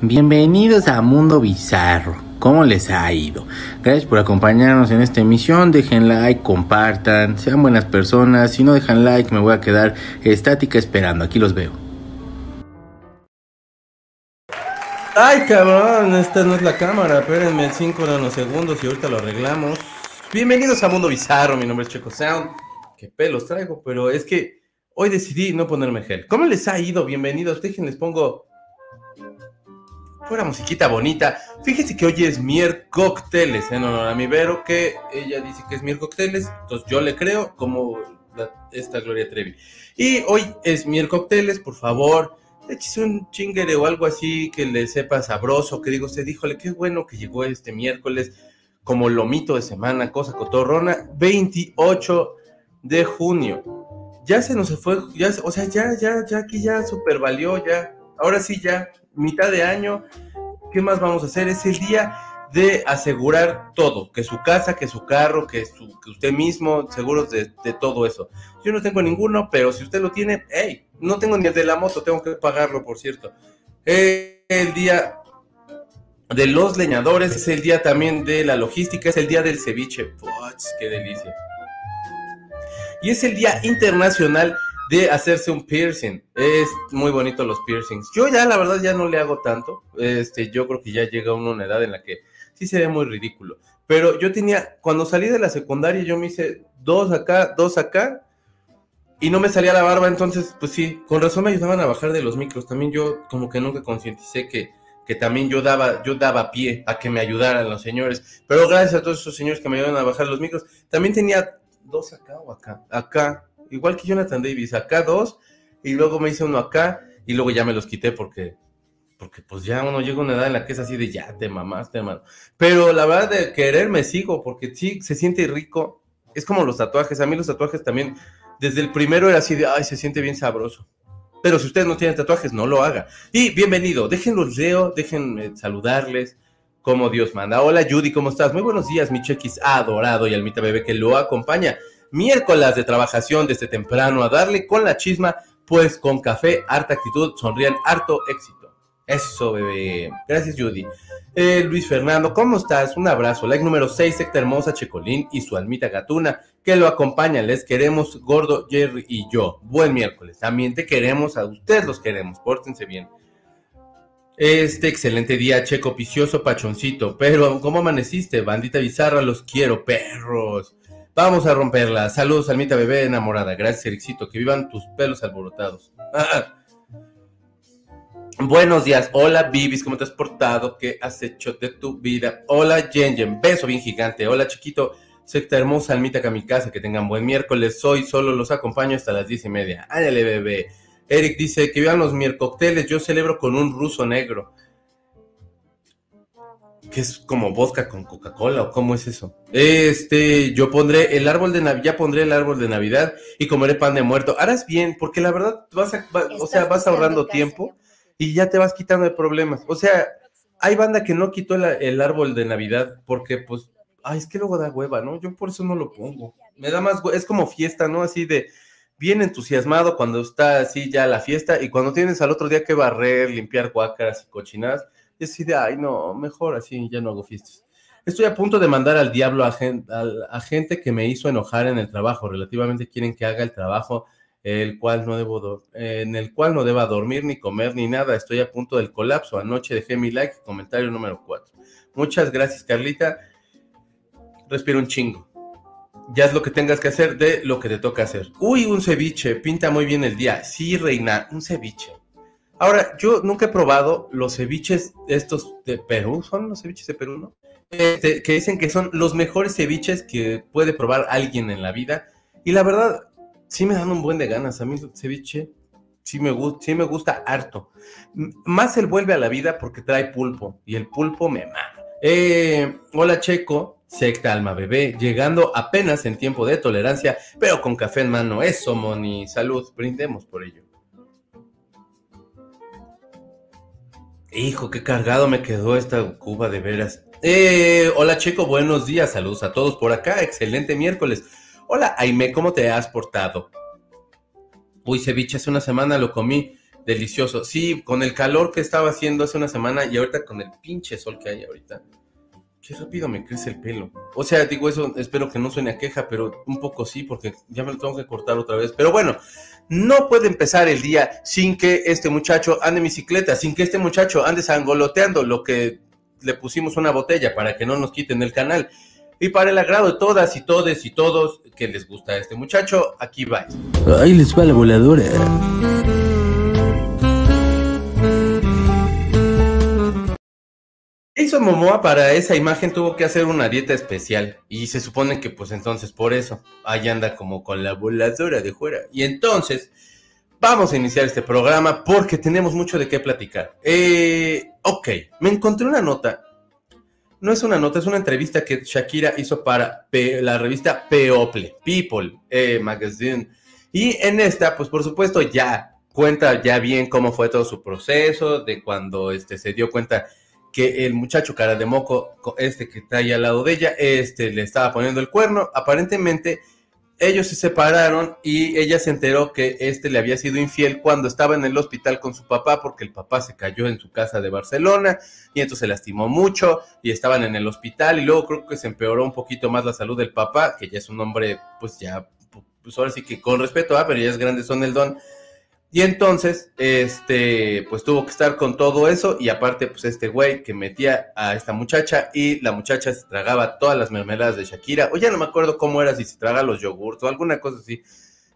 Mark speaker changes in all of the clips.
Speaker 1: Bienvenidos a Mundo Bizarro. ¿Cómo les ha ido? Gracias por acompañarnos en esta emisión. Dejen like, compartan, sean buenas personas. Si no dejan like, me voy a quedar estática esperando. Aquí los veo.
Speaker 2: Ay, cabrón, esta no es la cámara. Espérenme 5 nanosegundos y ahorita lo arreglamos. Bienvenidos a Mundo Bizarro. Mi nombre es Checo Sound. Qué pelos traigo, pero es que hoy decidí no ponerme gel. ¿Cómo les ha ido? Bienvenidos. Déjenles pongo Fuera musiquita bonita. Fíjese que hoy es Mier en honor a mi Vero, que ella dice que es Mier Cócteles, entonces yo le creo como esta Gloria Trevi. Y hoy es Mier Cócteles, por favor, échese un chingere o algo así que le sepa sabroso, que digo usted, díjole, qué bueno que llegó este miércoles como lomito de semana, cosa cotorrona, 28 de junio. Ya se nos fue, ya, o sea, ya, ya, ya aquí ya super valió, ya, ahora sí ya, mitad de año, ¿qué más vamos a hacer? Es el día de asegurar todo, que su casa, que su carro, que, usted mismo, seguros de, todo eso. Yo no tengo ninguno, pero si usted lo tiene, hey, no tengo ni el de la moto, tengo que pagarlo, por cierto. el día de los leñadores, es el día también de la logística, es el día del ceviche. Puch, qué delicia. Y es el día internacional de hacerse un piercing. Es muy bonito los piercings. Yo ya, la verdad, ya no le hago tanto. Este, yo creo que ya llega uno una edad en la que sí se ve muy ridículo. Pero yo tenía, cuando salí de la secundaria, yo me hice dos acá, dos acá, y no me salía la barba, entonces, pues sí, con razón me ayudaban a bajar de los micros. También yo como que nunca concienticé que, que también yo daba, yo daba pie a que me ayudaran los señores. Pero gracias a todos esos señores que me ayudaron a bajar los micros, también tenía dos acá o acá, acá, igual que Jonathan Davis, acá dos, y luego me hice uno acá, y luego ya me los quité porque, porque pues ya uno llega a una edad en la que es así de ya te mamaste, hermano. Pero la verdad de querer me sigo, porque sí, se siente rico. Es como los tatuajes, a mí los tatuajes también, desde el primero era así de, ay, se siente bien sabroso. Pero si ustedes no tienen tatuajes, no lo haga. Y bienvenido, déjenlos leo, déjenme saludarles como Dios manda. Hola Judy, ¿cómo estás? Muy buenos días, mi chequis adorado y almita bebé que lo acompaña miércoles de trabajación desde temprano a darle con la chisma, pues con café, harta actitud, sonrían, harto éxito. Eso, bebé. Gracias, Judy. Eh, Luis Fernando, ¿cómo estás? Un abrazo. Like número 6, secta hermosa, Checolín y su almita gatuna, que lo acompañan. Les queremos, Gordo, Jerry y yo. Buen miércoles. También te queremos, a ustedes los queremos. Pórtense bien. Este excelente día, Checo Picioso, Pachoncito. Pero, ¿cómo amaneciste? Bandita bizarra, los quiero, perros. Vamos a romperla. Saludos, Almita Bebé enamorada. Gracias, Ericito. Que vivan tus pelos alborotados. Buenos días. Hola, Bibis. ¿Cómo te has portado? ¿Qué has hecho de tu vida? Hola, Jen Beso bien gigante. Hola, chiquito. Secta hermosa, Almita Kamikaze. Que tengan buen miércoles. Hoy solo los acompaño hasta las diez y media. Ándale, bebé. Eric dice que vivan los miércoles. Yo celebro con un ruso negro que es como vodka con Coca-Cola o cómo es eso. Este, yo pondré el árbol de Navidad, ya pondré el árbol de Navidad y comeré pan de muerto. Harás bien, porque la verdad vas a, o sea, vas ahorrando tiempo y ya te vas quitando de problemas. O sea, hay banda que no quitó el, árbol de Navidad porque pues, ay, es que luego da hueva, ¿no? Yo por eso no lo pongo. Me da más, es como fiesta, ¿no? Así de bien entusiasmado cuando está así ya la fiesta y cuando tienes al otro día que barrer, limpiar cuácaras y cochinadas y así de, ay, no, mejor así, ya no hago fiestas. Estoy a punto de mandar al diablo a, gente, que me hizo enojar en el trabajo. Relativamente quieren que haga el trabajo el cual no debo en el cual no deba dormir ni comer ni nada. Estoy a punto del colapso. Anoche dejé mi like, comentario número 4. Muchas gracias, Carlita. Respira un chingo. Ya es lo que tengas que hacer de lo que te toca hacer. Uy, un ceviche, pinta muy bien el día. Sí, reina, un ceviche. Ahora, yo nunca he probado los ceviches estos de Perú, son los ceviches de Perú, ¿no? Este, que dicen que son los mejores ceviches que puede probar alguien en la vida. Y la verdad, sí me dan un buen de ganas. A mí el ceviche sí me, sí me gusta harto. Más el vuelve a la vida porque trae pulpo. Y el pulpo me mama. Eh, hola Checo, secta alma bebé, llegando apenas en tiempo de tolerancia, pero con café en mano. Eso, Moni, salud, brindemos por ello. Hijo, qué cargado me quedó esta cuba de veras. Eh, hola Checo, buenos días, saludos a todos por acá, excelente miércoles. Hola Aime, ¿cómo te has portado? Uy, ceviche, hace una semana lo comí delicioso. Sí, con el calor que estaba haciendo hace una semana y ahorita con el pinche sol que hay ahorita. Qué rápido me crece el pelo. O sea, digo eso, espero que no suene a queja, pero un poco sí, porque ya me lo tengo que cortar otra vez. Pero bueno, no puede empezar el día sin que este muchacho ande en bicicleta, sin que este muchacho ande sangoloteando lo que le pusimos una botella para que no nos quiten el canal. Y para el agrado de todas y todes y todos que les gusta este muchacho, aquí va.
Speaker 1: Ahí les va la voladora.
Speaker 2: Jason Momoa para esa imagen tuvo que hacer una dieta especial y se supone que pues entonces por eso ahí anda como con la voladora de fuera. Y entonces vamos a iniciar este programa porque tenemos mucho de qué platicar. Eh, ok, me encontré una nota. No es una nota, es una entrevista que Shakira hizo para la revista People, People eh, Magazine. Y en esta, pues por supuesto ya cuenta ya bien cómo fue todo su proceso, de cuando este, se dio cuenta que el muchacho cara de moco, este que está ahí al lado de ella, este le estaba poniendo el cuerno. Aparentemente ellos se separaron y ella se enteró que este le había sido infiel cuando estaba en el hospital con su papá porque el papá se cayó en su casa de Barcelona y entonces se lastimó mucho y estaban en el hospital. Y luego creo que se empeoró un poquito más la salud del papá, que ya es un hombre pues ya, pues ahora sí que con respeto, ah, pero ya es grande son el don y entonces, este, pues tuvo que estar con todo eso y aparte, pues este güey que metía a esta muchacha y la muchacha se tragaba todas las mermeladas de Shakira, o ya no me acuerdo cómo era, si se traga los yogurts o alguna cosa así.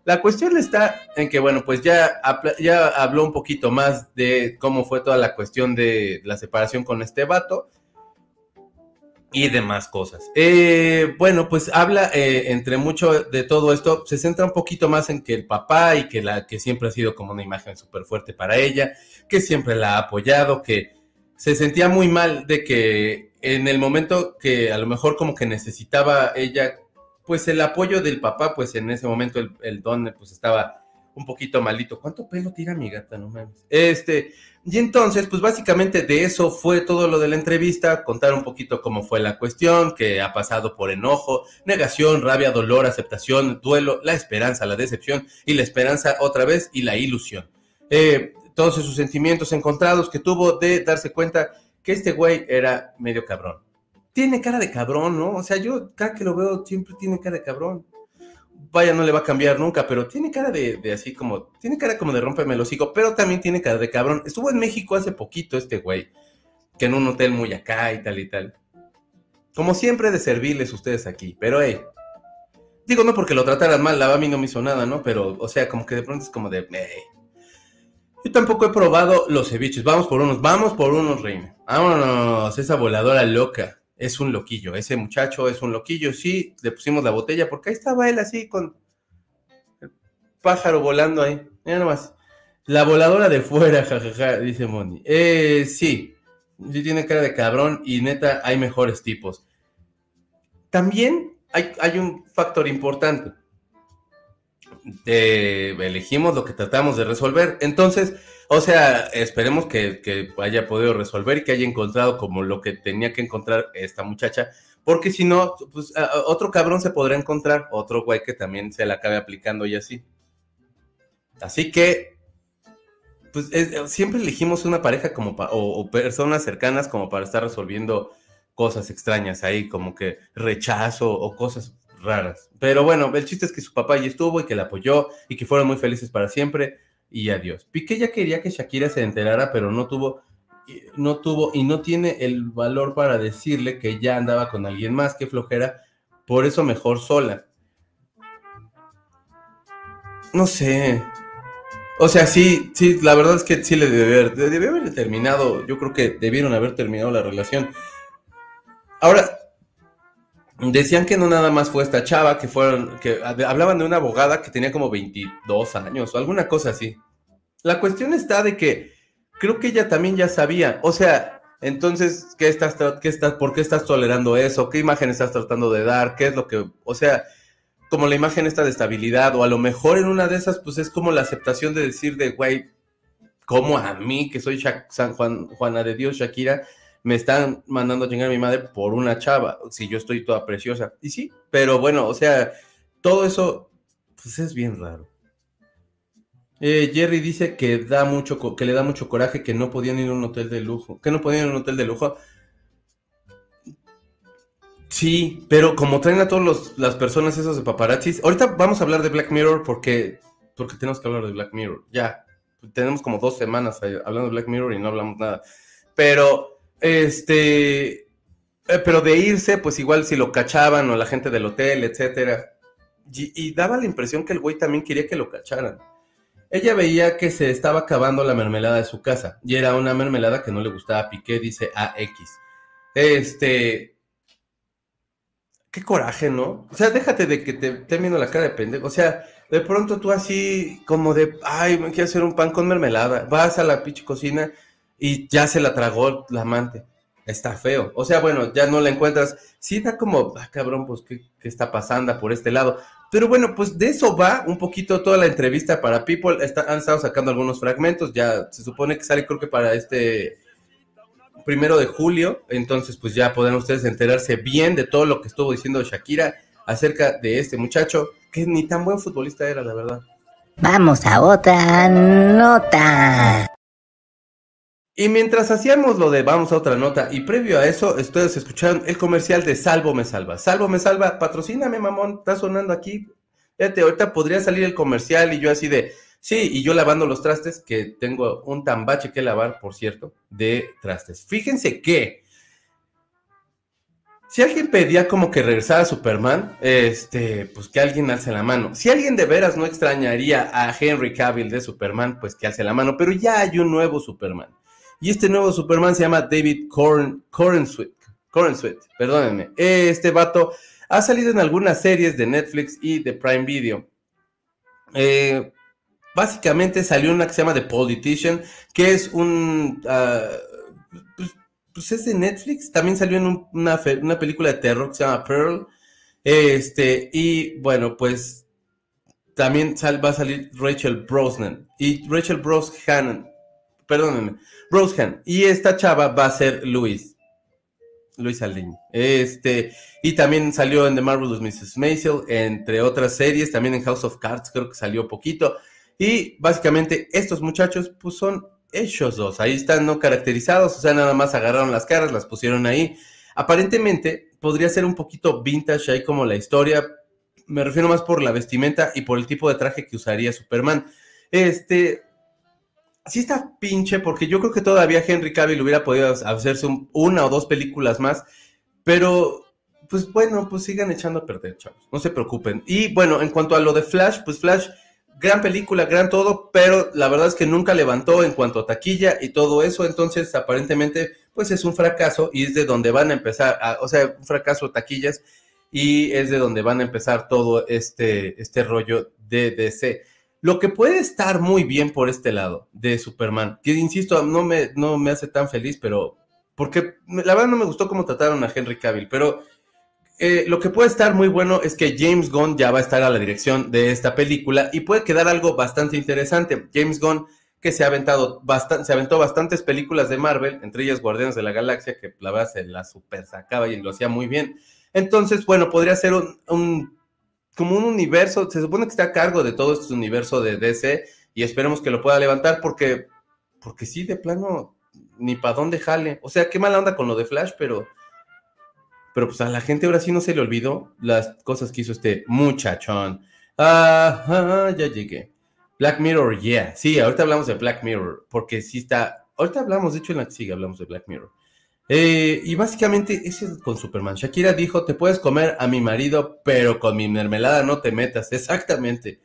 Speaker 2: La cuestión está en que, bueno, pues ya, ya habló un poquito más de cómo fue toda la cuestión de la separación con este vato y demás cosas. Eh, bueno, pues habla eh, entre mucho de todo esto, se centra un poquito más en que el papá y que la que siempre ha sido como una imagen súper fuerte para ella, que siempre la ha apoyado, que se sentía muy mal de que en el momento que a lo mejor como que necesitaba ella, pues el apoyo del papá, pues en ese momento el, don pues estaba un poquito malito. ¿Cuánto pelo tira mi gata? No mames. Este, y entonces, pues básicamente de eso fue todo lo de la entrevista, contar un poquito cómo fue la cuestión, que ha pasado por enojo, negación, rabia, dolor, aceptación, duelo, la esperanza, la decepción y la esperanza otra vez y la ilusión. Eh, todos esos sentimientos encontrados que tuvo de darse cuenta que este güey era medio cabrón. Tiene cara de cabrón, ¿no? O sea, yo cada que lo veo siempre tiene cara de cabrón vaya, no le va a cambiar nunca, pero tiene cara de, así como, tiene cara como de rompeme el hocico, pero también tiene cara de cabrón. Estuvo en México hace poquito este güey, que en un hotel muy acá y tal y tal. Como siempre de servirles ustedes aquí, pero hey, digo no porque lo trataran mal, la a mí no me hizo nada, ¿no? Pero, o sea, como que de pronto es como de, hey. Yo tampoco he probado los ceviches, vamos por unos, vamos por unos, reina. Vámonos, esa voladora loca es un loquillo, ese muchacho es un loquillo, sí, le pusimos la botella porque ahí estaba él así con el pájaro volando ahí, mira nomás. La voladora de fuera, jajaja, dice Moni. Eh, sí, sí tiene cara de cabrón y neta hay mejores tipos. También hay, hay un factor importante. elegimos lo que tratamos de resolver. Entonces, o sea, esperemos que, haya podido resolver y que haya encontrado como lo que tenía que encontrar esta muchacha, porque si no, pues otro cabrón se podrá encontrar, otro güey que también se la acabe aplicando y así. Así que, pues siempre elegimos una pareja como o, personas cercanas como para estar resolviendo cosas extrañas ahí, como que rechazo o cosas raras. Pero bueno, el chiste es que su papá ya estuvo y que la apoyó y que fueron muy felices para siempre y adiós. Piqué ya quería que Shakira se enterara, pero no tuvo, no tuvo y no tiene el valor para decirle que ya andaba con alguien más, que flojera, por eso mejor sola. No sé. O sea, sí, sí, la verdad es que sí le debe haber, debe haber terminado, yo creo que debieron haber terminado la relación. Ahora, decían que no nada más fue esta chava, que fueron, que hablaban de una abogada que tenía como 22 años o alguna cosa así. La cuestión está de que creo que ella también ya sabía, o sea, entonces, ¿qué estás, qué estás, por qué estás tolerando eso? ¿Qué imagen estás tratando de dar? ¿Qué es lo que, o sea, como la imagen esta de estabilidad, o a lo mejor en una de esas, pues es como la aceptación de decir de, güey, como a mí, que soy San Juan, Juana de Dios, Shakira, me están mandando a chingar a mi madre por una chava, si yo estoy toda preciosa. Y sí, pero bueno, o sea, todo eso, pues es bien raro. Eh, Jerry dice que da mucho, que le da mucho coraje que no podían ir a un hotel de lujo, que no podían ir a un hotel de lujo. Sí, pero como traen a todas las personas esos de paparazzis, ahorita vamos a hablar de Black Mirror porque, porque tenemos que hablar de Black Mirror. Ya, tenemos como dos semanas hablando de Black Mirror y no hablamos nada. Pero, este, eh, pero de irse, pues igual si lo cachaban o la gente del hotel, etcétera. Y, daba la impresión que el güey también quería que lo cacharan. Ella veía que se estaba acabando la mermelada de su casa y era una mermelada que no le gustaba a Piqué, dice AX. Este, qué coraje, ¿no? O sea, déjate de que te esté viendo la cara de pendejo. O sea, de pronto tú así, como de, ay, me quiero hacer un pan con mermelada. Vas a la pinche cocina y ya se la tragó la amante está feo. O sea, bueno, ya no la encuentras. Sí da como, ah, cabrón, pues, ¿qué, está pasando por este lado? Pero bueno, pues de eso va un poquito toda la entrevista para People. han estado sacando algunos fragmentos. Ya se supone que sale, creo que para este primero de julio. Entonces, pues ya podrán ustedes enterarse bien de todo lo que estuvo diciendo Shakira acerca de este muchacho, que ni tan buen futbolista era, la verdad.
Speaker 3: Vamos a otra nota.
Speaker 2: Y mientras hacíamos lo de vamos a otra nota, y previo a eso, ustedes escucharon el comercial de Salvo me salva. Salvo me salva, patrocíname, mamón, está sonando aquí. Fíjate, ahorita podría salir el comercial y yo así de, sí, y yo lavando los trastes, que tengo un tambache que lavar, por cierto, de trastes. Fíjense que, si alguien pedía como que regresara a Superman, este, pues que alguien alce la mano. Si alguien de veras no extrañaría a Henry Cavill de Superman, pues que alce la mano, pero ya hay un nuevo Superman. Y este nuevo Superman se llama David Corn, Cornsweet. perdónenme. Este vato ha salido en algunas series de Netflix y de Prime Video. Eh, básicamente salió una que se llama The Politician, que es un... Ah, pues, pues, es de Netflix. También salió en una, una, película de terror que se llama Pearl. Este, y bueno, pues también va a salir Rachel Brosnan. Y Rachel Brosnan, perdónenme, Rosehan. Y esta chava va a ser Luis. Luis Aldiño. Este, y también salió en The Marvelous Mrs. Maisel, entre otras series, también en House of Cards, creo que salió poquito. Y básicamente estos muchachos, pues son ellos dos. Ahí están no caracterizados, o sea, nada más agarraron las caras, las pusieron ahí. Aparentemente podría ser un poquito vintage ahí como la historia. Me refiero más por la vestimenta y por el tipo de traje que usaría Superman. Este, sí está pinche, porque yo creo que todavía Henry Cavill hubiera podido hacerse una o dos películas más, pero pues bueno, pues sigan echando a perder, chavos, no se preocupen. Y bueno, en cuanto a lo de Flash, pues Flash, gran película, gran todo, pero la verdad es que nunca levantó en cuanto a taquilla y todo eso, entonces aparentemente pues es un fracaso y es de donde van a empezar, o sea, un fracaso taquillas y es de donde van a empezar todo este, este rollo de DC. Lo que puede estar muy bien por este lado de Superman, que insisto, no me, no me hace tan feliz, pero porque la verdad no me gustó cómo trataron a Henry Cavill, pero eh, lo que puede estar muy bueno es que James Gunn ya va a estar a la dirección de esta película y puede quedar algo bastante interesante. James Gunn que se ha aventado se aventó bastantes películas de Marvel, entre ellas Guardianes de la Galaxia, que la verdad se la super sacaba y lo hacía muy bien. Entonces, bueno, podría ser un como un universo, se supone que está a cargo de todo este universo de DC y esperemos que lo pueda levantar porque, porque sí, de plano, ni para dónde jale. O sea, qué mala onda con lo de Flash, pero, pero pues a la gente ahora sí no se le olvidó las cosas que hizo este muchachón. Ah, ya llegué. Black Mirror, yeah. Sí, ahorita hablamos de Black Mirror, porque sí está, ahorita hablamos, de hecho en la que sigue hablamos de Black Mirror. Eh, y básicamente ese es con Superman. Shakira dijo, te puedes comer a mi marido, pero con mi mermelada no te metas. Exactamente.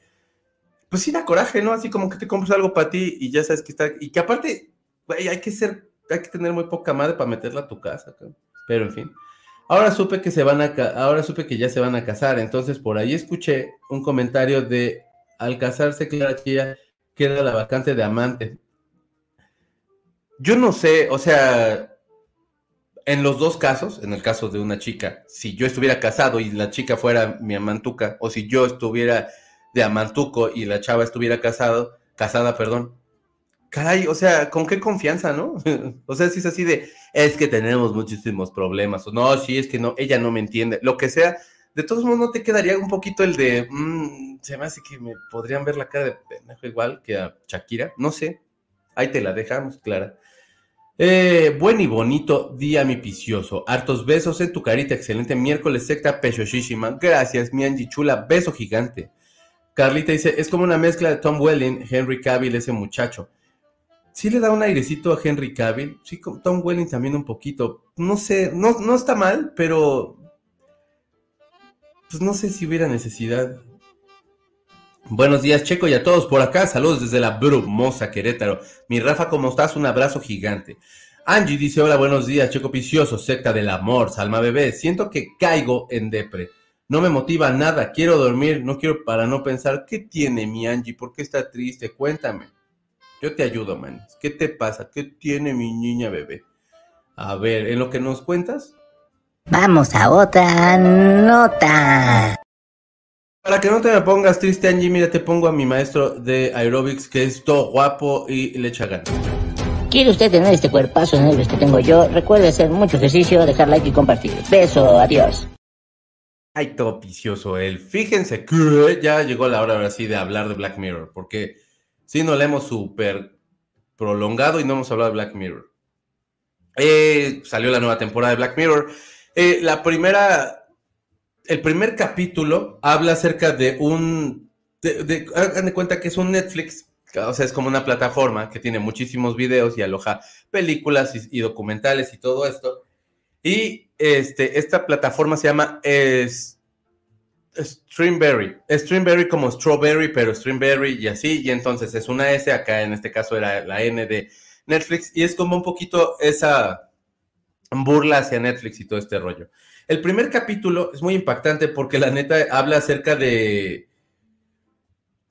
Speaker 2: Pues sí da coraje, ¿no? Así como que te compras algo para ti y ya sabes que está... Y que aparte, hay que ser, hay que tener muy poca madre para meterla a tu casa. Pero en fin. Ahora supe que se van a, ahora supe que ya se van a casar. Entonces por ahí escuché un comentario de al casarse Clara Chía queda la vacante de amante. Yo no sé, o sea, en los dos casos, en el caso de una chica, si yo estuviera casado y la chica fuera mi amantuca, o si yo estuviera de amantuco y la chava estuviera casado, casada, perdón, caray, o sea, ¿con qué confianza, no? o sea, si es así de, es que tenemos muchísimos problemas, o no, si es que no, ella no me entiende, lo que sea, de todos modos no te quedaría un poquito el de, mm, se me hace que me podrían ver la cara de pendejo igual que a Shakira, no sé, ahí te la dejamos, Clara. Eh, buen y bonito día, mi picioso. Hartos besos en tu carita. Excelente miércoles, secta pechoshishima. Gracias, mi Angie chula. Beso gigante. Carlita dice: Es como una mezcla de Tom Welling, Henry Cavill, ese muchacho. Sí le da un airecito a Henry Cavill. Sí, Tom Welling también un poquito. No sé, no, no está mal, pero. Pues no sé si hubiera necesidad. Buenos días, Checo, y a todos por acá. Saludos desde la brumosa Querétaro. Mi Rafa, ¿cómo estás? Un abrazo gigante. Angie dice: Hola, buenos días, Checo Picioso, secta del amor, Salma Bebé. Siento que caigo en depre. No me motiva nada. Quiero dormir, no quiero para no pensar. ¿Qué tiene mi Angie? ¿Por qué está triste? Cuéntame. Yo te ayudo, man. ¿Qué te pasa? ¿Qué tiene mi niña bebé? A ver, ¿en lo que nos cuentas?
Speaker 3: Vamos a otra nota.
Speaker 2: Para que no te me pongas triste, Angie, mira, te pongo a mi maestro de aerobics, que es todo guapo y le echa ganas.
Speaker 3: ¿Quiere usted tener este cuerpazo negro que tengo yo? Recuerde hacer mucho ejercicio, dejar like y compartir. Beso, adiós.
Speaker 2: Ay, todo vicioso él. Fíjense que ya llegó la hora ahora sí de hablar de Black Mirror, porque si no le hemos súper prolongado y no hemos hablado de Black Mirror. Eh, salió la nueva temporada de Black Mirror. Eh, la primera el primer capítulo habla acerca de un, de, hagan de cuenta que es un Netflix, o sea, es como una plataforma que tiene muchísimos videos y aloja películas y, documentales y todo esto. Y este, esta plataforma se llama es, Streamberry. Streamberry como Strawberry, pero Streamberry y así. Y entonces es una S, acá en este caso era la N de Netflix. Y es como un poquito esa burla hacia Netflix y todo este rollo. El primer capítulo es muy impactante porque la neta habla acerca de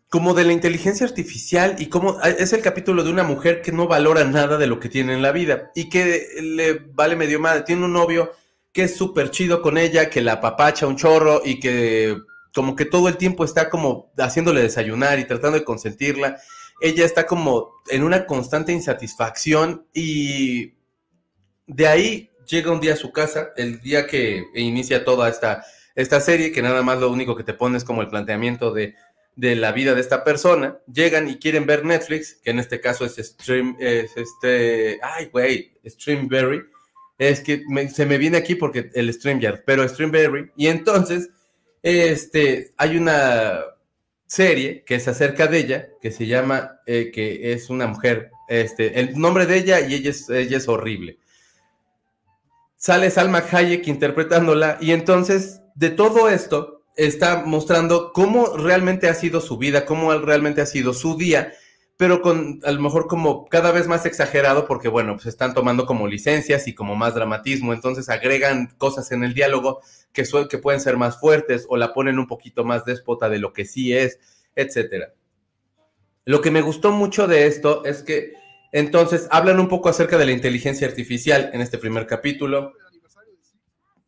Speaker 2: como de la inteligencia artificial y cómo es el capítulo de una mujer que no valora nada de lo que tiene en la vida y que le vale medio mal. Tiene un novio que es súper chido con ella, que la apapacha un chorro y que como que todo el tiempo está como haciéndole desayunar y tratando de consentirla. Ella está como en una constante insatisfacción y de ahí llega un día a su casa, el día que inicia toda esta, esta serie, que nada más lo único que te pone es como el planteamiento de, la vida de esta persona, llegan y quieren ver Netflix, que en este caso es Stream, es este, ay, güey, Streamberry, es que se me viene aquí porque el StreamYard, pero Streamberry, y entonces, este, hay una serie que es acerca de ella, que se llama, eh, que es una mujer, este, el nombre de ella y ella es, ella es horrible sale Salma Hayek interpretándola y entonces de todo esto está mostrando cómo realmente ha sido su vida, cómo realmente ha sido su día, pero con a lo mejor como cada vez más exagerado porque bueno, pues están tomando como licencias y como más dramatismo, entonces agregan cosas en el diálogo que, que pueden ser más fuertes o la ponen un poquito más déspota de lo que sí es, etcétera. Lo que me gustó mucho de esto es que entonces, hablan un poco acerca de la inteligencia artificial en este primer capítulo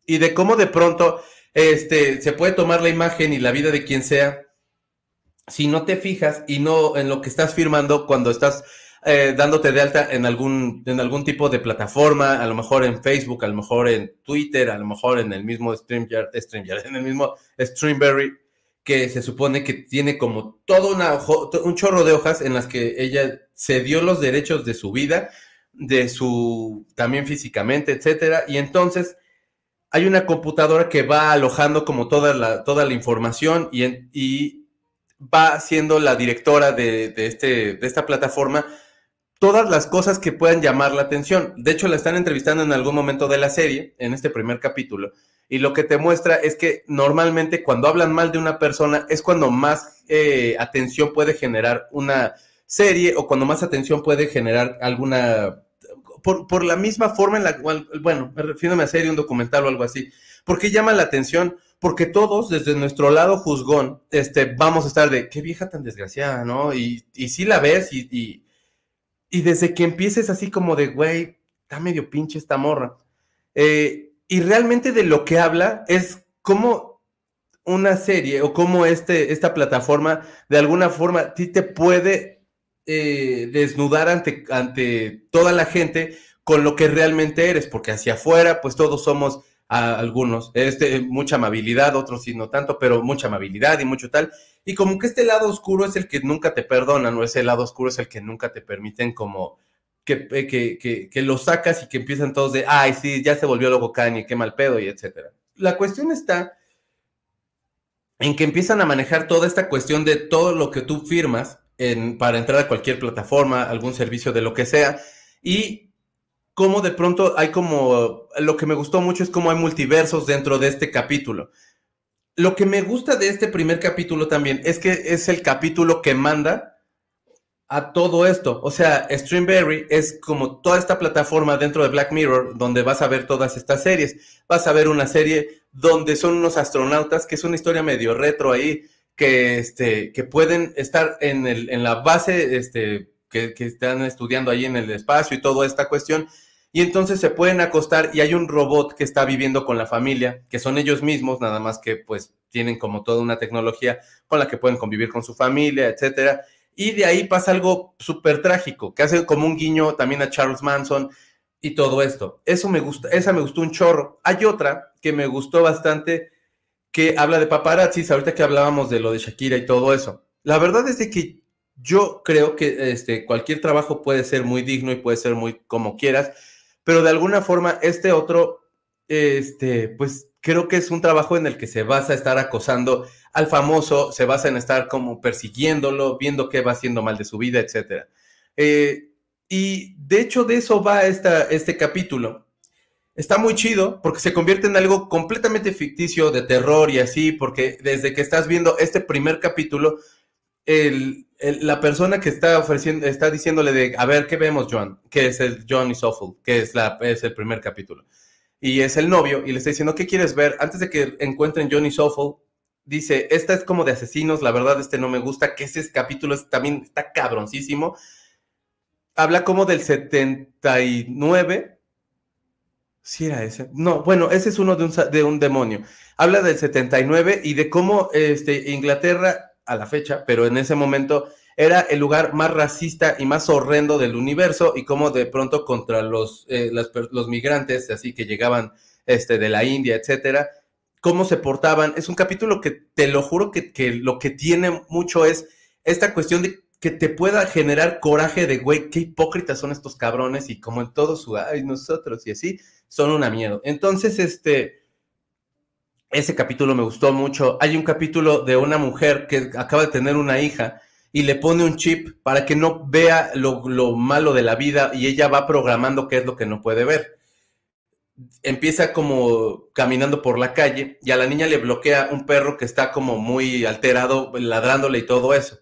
Speaker 2: y de cómo de pronto este, se puede tomar la imagen y la vida de quien sea si no te fijas y no en lo que estás firmando cuando estás eh, dándote de alta en algún, en algún tipo de plataforma, a lo mejor en Facebook, a lo mejor en Twitter, a lo mejor en el mismo StreamYard, StreamYard en el mismo Streamberry que se supone que tiene como todo una, un chorro de hojas en las que ella se dio los derechos de su vida, de su también físicamente, etcétera, y entonces hay una computadora que va alojando como toda la, toda la información y, y va siendo la directora de, de, este, de esta plataforma todas las cosas que puedan llamar la atención. De hecho, la están entrevistando en algún momento de la serie, en este primer capítulo, y lo que te muestra es que normalmente cuando hablan mal de una persona es cuando más eh, atención puede generar una serie o cuando más atención puede generar alguna, por, la misma forma en la cual, bueno, me refiero a serie, un documental o algo así, porque llama la atención, porque todos desde nuestro lado juzgón, este, vamos a estar de, qué vieja tan desgraciada, ¿no? Y, y sí la ves y, y, y desde que empieces así como de, güey, está medio pinche esta morra. Eh, y realmente de lo que habla es cómo una serie o cómo este, esta plataforma de alguna forma ti te puede eh, desnudar ante, ante toda la gente con lo que realmente eres, porque hacia afuera pues todos somos a algunos, este, mucha amabilidad, otros sí no tanto, pero mucha amabilidad y mucho tal. Y como que este lado oscuro es el que nunca te perdona, no ese lado oscuro es el que nunca te permiten como que, eh, que, que, lo sacas y que empiezan todos de, ay, sí, ya se volvió loco Kanye, qué mal pedo y etcétera. La cuestión está en que empiezan a manejar toda esta cuestión de todo lo que tú firmas en, para entrar a cualquier plataforma, algún servicio de lo que sea, y cómo de pronto hay como, lo que me gustó mucho es cómo hay multiversos dentro de este capítulo. Lo que me gusta de este primer capítulo también es que es el capítulo que manda a todo esto. O sea, Streamberry es como toda esta plataforma dentro de Black Mirror donde vas a ver todas estas series. Vas a ver una serie donde son unos astronautas, que es una historia medio retro ahí, que, este, que pueden estar en, el, en la base este, que, que están estudiando ahí en el espacio y toda esta cuestión y entonces se pueden acostar y hay un robot que está viviendo con la familia, que son ellos mismos, nada más que pues tienen como toda una tecnología con la que pueden convivir con su familia, etcétera. Y de ahí pasa algo súper trágico, que hace como un guiño también a Charles Manson y todo esto. Eso me gusta, esa me gustó un chorro. Hay otra que me gustó bastante que habla de paparazzis, ahorita que hablábamos de lo de Shakira y todo eso. La verdad es de que yo creo que este, cualquier trabajo puede ser muy digno y puede ser muy como quieras, pero de alguna forma este otro, este, pues creo que es un trabajo en el que se basa estar acosando al famoso, se basa en estar como persiguiéndolo, viendo qué va haciendo mal de su vida, etc. Eh, y de hecho de eso va esta, este capítulo. Está muy chido porque se convierte en algo completamente ficticio, de terror y así, porque desde que estás viendo este primer capítulo, el, la persona que está ofreciendo, está diciéndole de, a ver, ¿qué vemos, John? Que es el John is que es, la, es el primer capítulo. Y es el novio, y le está diciendo, ¿qué quieres ver? Antes de que encuentren John is awful, dice, esta es como de asesinos, la verdad, este no me gusta, que ese capítulo también está cabroncísimo. Habla como del 79. Sí era ese. No, bueno, ese es uno de un, de un demonio. Habla del 79 y de cómo este, Inglaterra a la fecha, pero en ese momento era el lugar más racista y más horrendo del universo y como de pronto contra los, eh, los migrantes, así que llegaban este, de la India, etcétera, cómo se portaban. Es un capítulo que te lo juro que, que lo que tiene mucho es esta cuestión de que te pueda generar coraje de, güey, qué hipócritas son estos cabrones y como en todo su, ay, nosotros y así, son una miedo. Entonces, este, ese capítulo me gustó mucho. Hay un capítulo de una mujer que acaba de tener una hija y le pone un chip para que no vea lo, malo de la vida y ella va programando qué es lo que no puede ver. Empieza como caminando por la calle y a la niña le bloquea un perro que está como muy alterado, ladrándole y todo eso.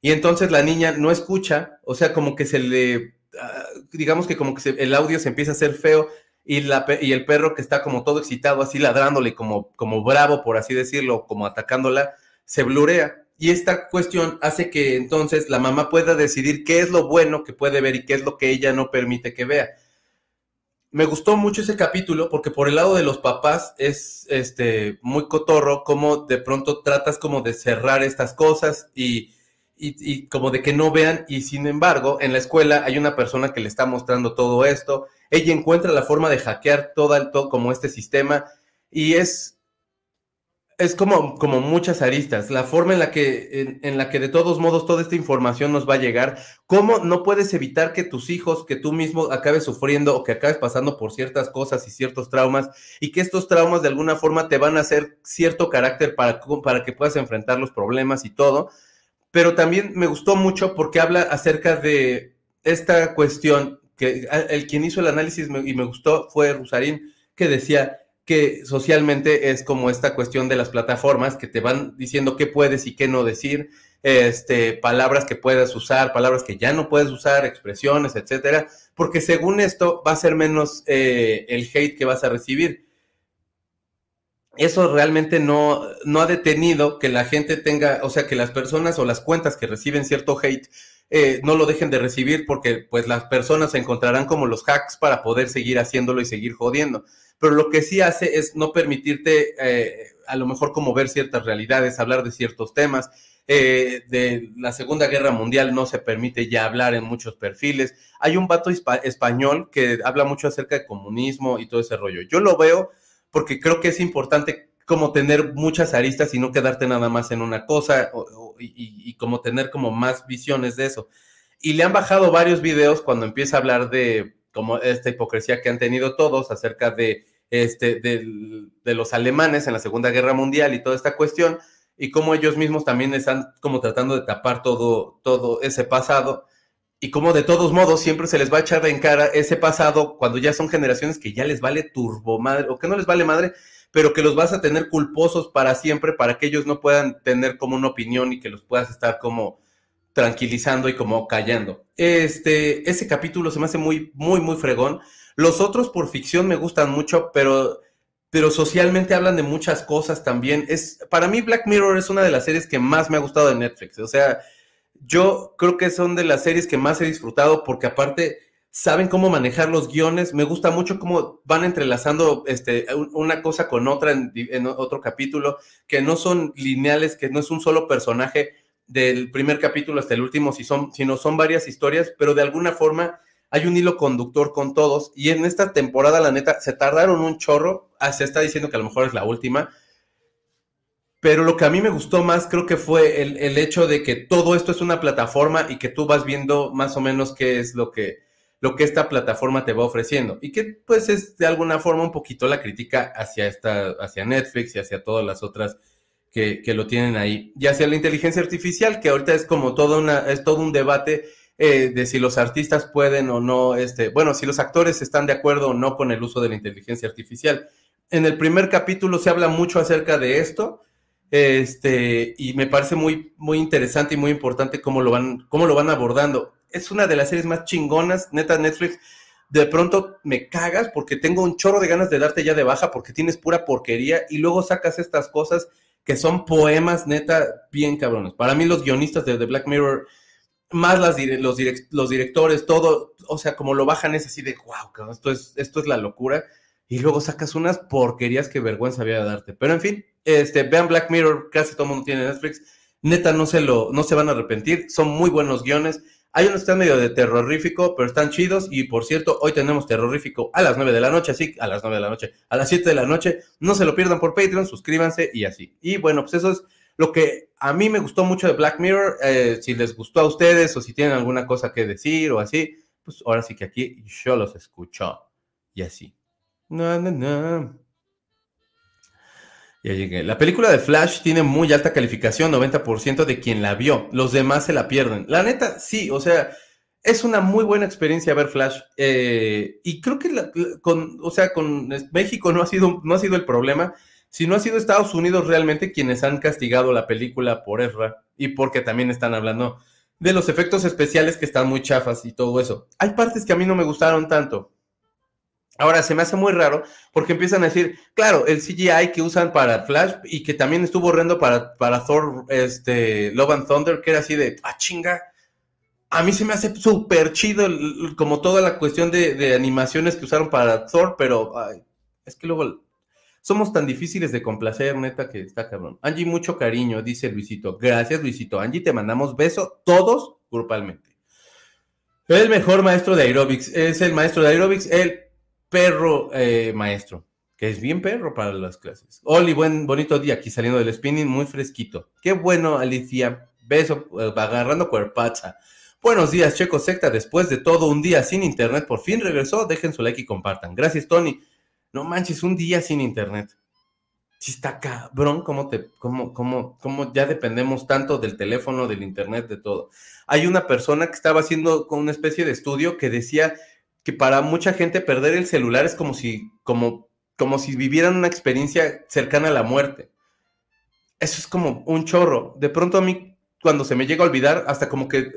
Speaker 2: Y entonces la niña no escucha, o sea, como que se le, ah, digamos que como que el audio se empieza a hacer feo y, la, y el perro que está como todo excitado, así ladrándole, como, como bravo, por así decirlo, como atacándola, se blurea. Y esta cuestión hace que entonces la mamá pueda decidir qué es lo bueno que puede ver y qué es lo que ella no permite que vea. Me gustó mucho ese capítulo porque por el lado de los papás es este muy cotorro, como de pronto tratas como de cerrar estas cosas y, y, y como de que no vean y sin embargo en la escuela hay una persona que le está mostrando todo esto ella encuentra la forma de hackear todo, el, todo como este sistema y es, es como, como muchas aristas, la forma en la, que, en, la que de todos modos toda esta información nos va a llegar, cómo no puedes evitar que tus hijos, que tú mismo acabes sufriendo o que acabes pasando por ciertas cosas y ciertos traumas y que estos traumas de alguna forma te van a hacer cierto carácter para, para que puedas enfrentar los problemas y todo. Pero también me gustó mucho porque habla acerca de esta cuestión que el quien hizo el análisis y me gustó fue Rusarín, que decía que socialmente es como esta cuestión de las plataformas que te van diciendo qué puedes y qué no decir, este, palabras que puedes usar, palabras que ya no puedes usar, expresiones, etcétera, porque según esto va a ser menos eh, el hate que vas a recibir. Eso realmente no, no ha detenido que la gente tenga, o sea, que las personas o las cuentas que reciben cierto hate eh, no lo dejen de recibir porque pues las personas encontrarán como los hacks para poder seguir haciéndolo y seguir jodiendo. Pero lo que sí hace es no permitirte eh, a lo mejor como ver ciertas realidades, hablar de ciertos temas. Eh, de la Segunda Guerra Mundial no se permite ya hablar en muchos perfiles. Hay un vato español que habla mucho acerca de comunismo y todo ese rollo. Yo lo veo porque creo que es importante como tener muchas aristas y no quedarte nada más en una cosa y, como tener como más visiones de eso. Y le han bajado varios videos cuando empieza a hablar de como esta hipocresía que han tenido todos acerca de, este, de, los alemanes en la Segunda Guerra Mundial y toda esta cuestión y cómo ellos mismos también están como tratando de tapar todo, todo ese pasado y cómo de todos modos siempre se les va a echar en cara ese pasado cuando ya son generaciones que ya les vale turbo madre o que no les vale madre, pero que los vas a tener culposos para siempre para que ellos no puedan tener como una opinión y que los puedas estar como tranquilizando y como callando. Este, ese capítulo se me hace muy, muy, muy fregón. Los otros por ficción me gustan mucho, pero pero socialmente hablan de muchas cosas también. Es, para mí Black Mirror es una de las series que más me ha gustado de Netflix. O sea, yo creo que son de las series que más he disfrutado porque aparte saben cómo manejar los guiones. Me gusta mucho cómo van entrelazando este, una cosa con otra en, otro capítulo, que no son lineales, que no es un solo personaje del primer capítulo hasta el último, si son, sino son varias historias, pero de alguna forma hay un hilo conductor con todos. Y en esta temporada, la neta, se tardaron un chorro. Ah, se está diciendo que a lo mejor es la última. Pero lo que a mí me gustó más creo que fue el, hecho de que todo esto es una plataforma y que tú vas viendo más o menos qué es lo que, lo que esta plataforma te va ofreciendo. Y que pues es de alguna forma un poquito la crítica hacia, esta, hacia Netflix y hacia todas las otras que, que lo tienen ahí. Y hacia la inteligencia artificial, que ahorita es como todo, una, es todo un debate eh, de si los artistas pueden o no, este, bueno, si los actores están de acuerdo o no con el uso de la inteligencia artificial. En el primer capítulo se habla mucho acerca de esto, este, y me parece muy, muy interesante y muy importante cómo lo van, cómo lo van abordando. Es una de las series más chingonas, neta Netflix. De pronto me cagas porque tengo un chorro de ganas de darte ya de baja porque tienes pura porquería y luego sacas estas cosas que son poemas neta bien cabrones. Para mí los guionistas de The Black Mirror más las, los, los directores, todo, o sea, como lo bajan es así de, wow, esto es, esto es la locura. Y luego sacas unas porquerías que vergüenza había de darte. Pero en fin, este, vean Black Mirror, casi todo el mundo tiene Netflix. Neta, no se, lo, no se van a arrepentir, son muy buenos guiones. Hay unos que están medio de terrorífico, pero están chidos. Y por cierto, hoy tenemos terrorífico a las 9 de la noche, así, a las 9 de la noche, a las 7 de la noche. No se lo pierdan por Patreon, suscríbanse y así. Y bueno, pues eso es lo que a mí me gustó mucho de Black Mirror, eh, si les gustó a ustedes o si tienen alguna cosa que decir o así, pues ahora sí que aquí yo los escucho. Y así. No, no, no. Ya llegué. La película de Flash tiene muy alta calificación, 90% de quien la vio. Los demás se la pierden. La neta, sí, o sea, es una muy buena experiencia ver Flash. Eh, y creo que con, o sea, con México no ha sido, no ha sido el problema si no ha sido Estados Unidos realmente quienes han castigado la película por Ezra y porque también están hablando de los efectos especiales que están muy chafas y todo eso. Hay partes que a mí no me gustaron tanto. Ahora se me hace muy raro porque empiezan a decir, claro, el CGI que usan para Flash y que también estuvo horrendo para, para Thor, este, Love and Thunder, que era así de, ah, chinga. A mí se me hace súper chido como toda la cuestión de, animaciones que usaron para Thor, pero es que luego somos tan difíciles de complacer, neta, que está cabrón. Angie, mucho cariño, dice Luisito. Gracias, Luisito. Angie, te mandamos beso, todos grupalmente. El mejor maestro de aerobics es el maestro de aerobics, el perro eh, maestro, que es bien perro para las clases. Oli, buen, bonito día aquí saliendo del spinning, muy fresquito. Qué bueno, Alicia. Beso, eh, agarrando cuerpacha. Buenos días, Checo Secta. Después de todo un día sin internet, por fin regresó. Dejen su like y compartan. Gracias, Tony. No manches, un día sin internet. Si está cabrón, ¿cómo, te, cómo, cómo, cómo ya dependemos tanto del teléfono, del internet, de todo? Hay una persona que estaba haciendo con una especie de estudio que decía que para mucha gente perder el celular es como si, como, como si vivieran una experiencia cercana a la muerte. Eso es como un chorro. De pronto a mí, cuando se me llega a olvidar, hasta como que eh,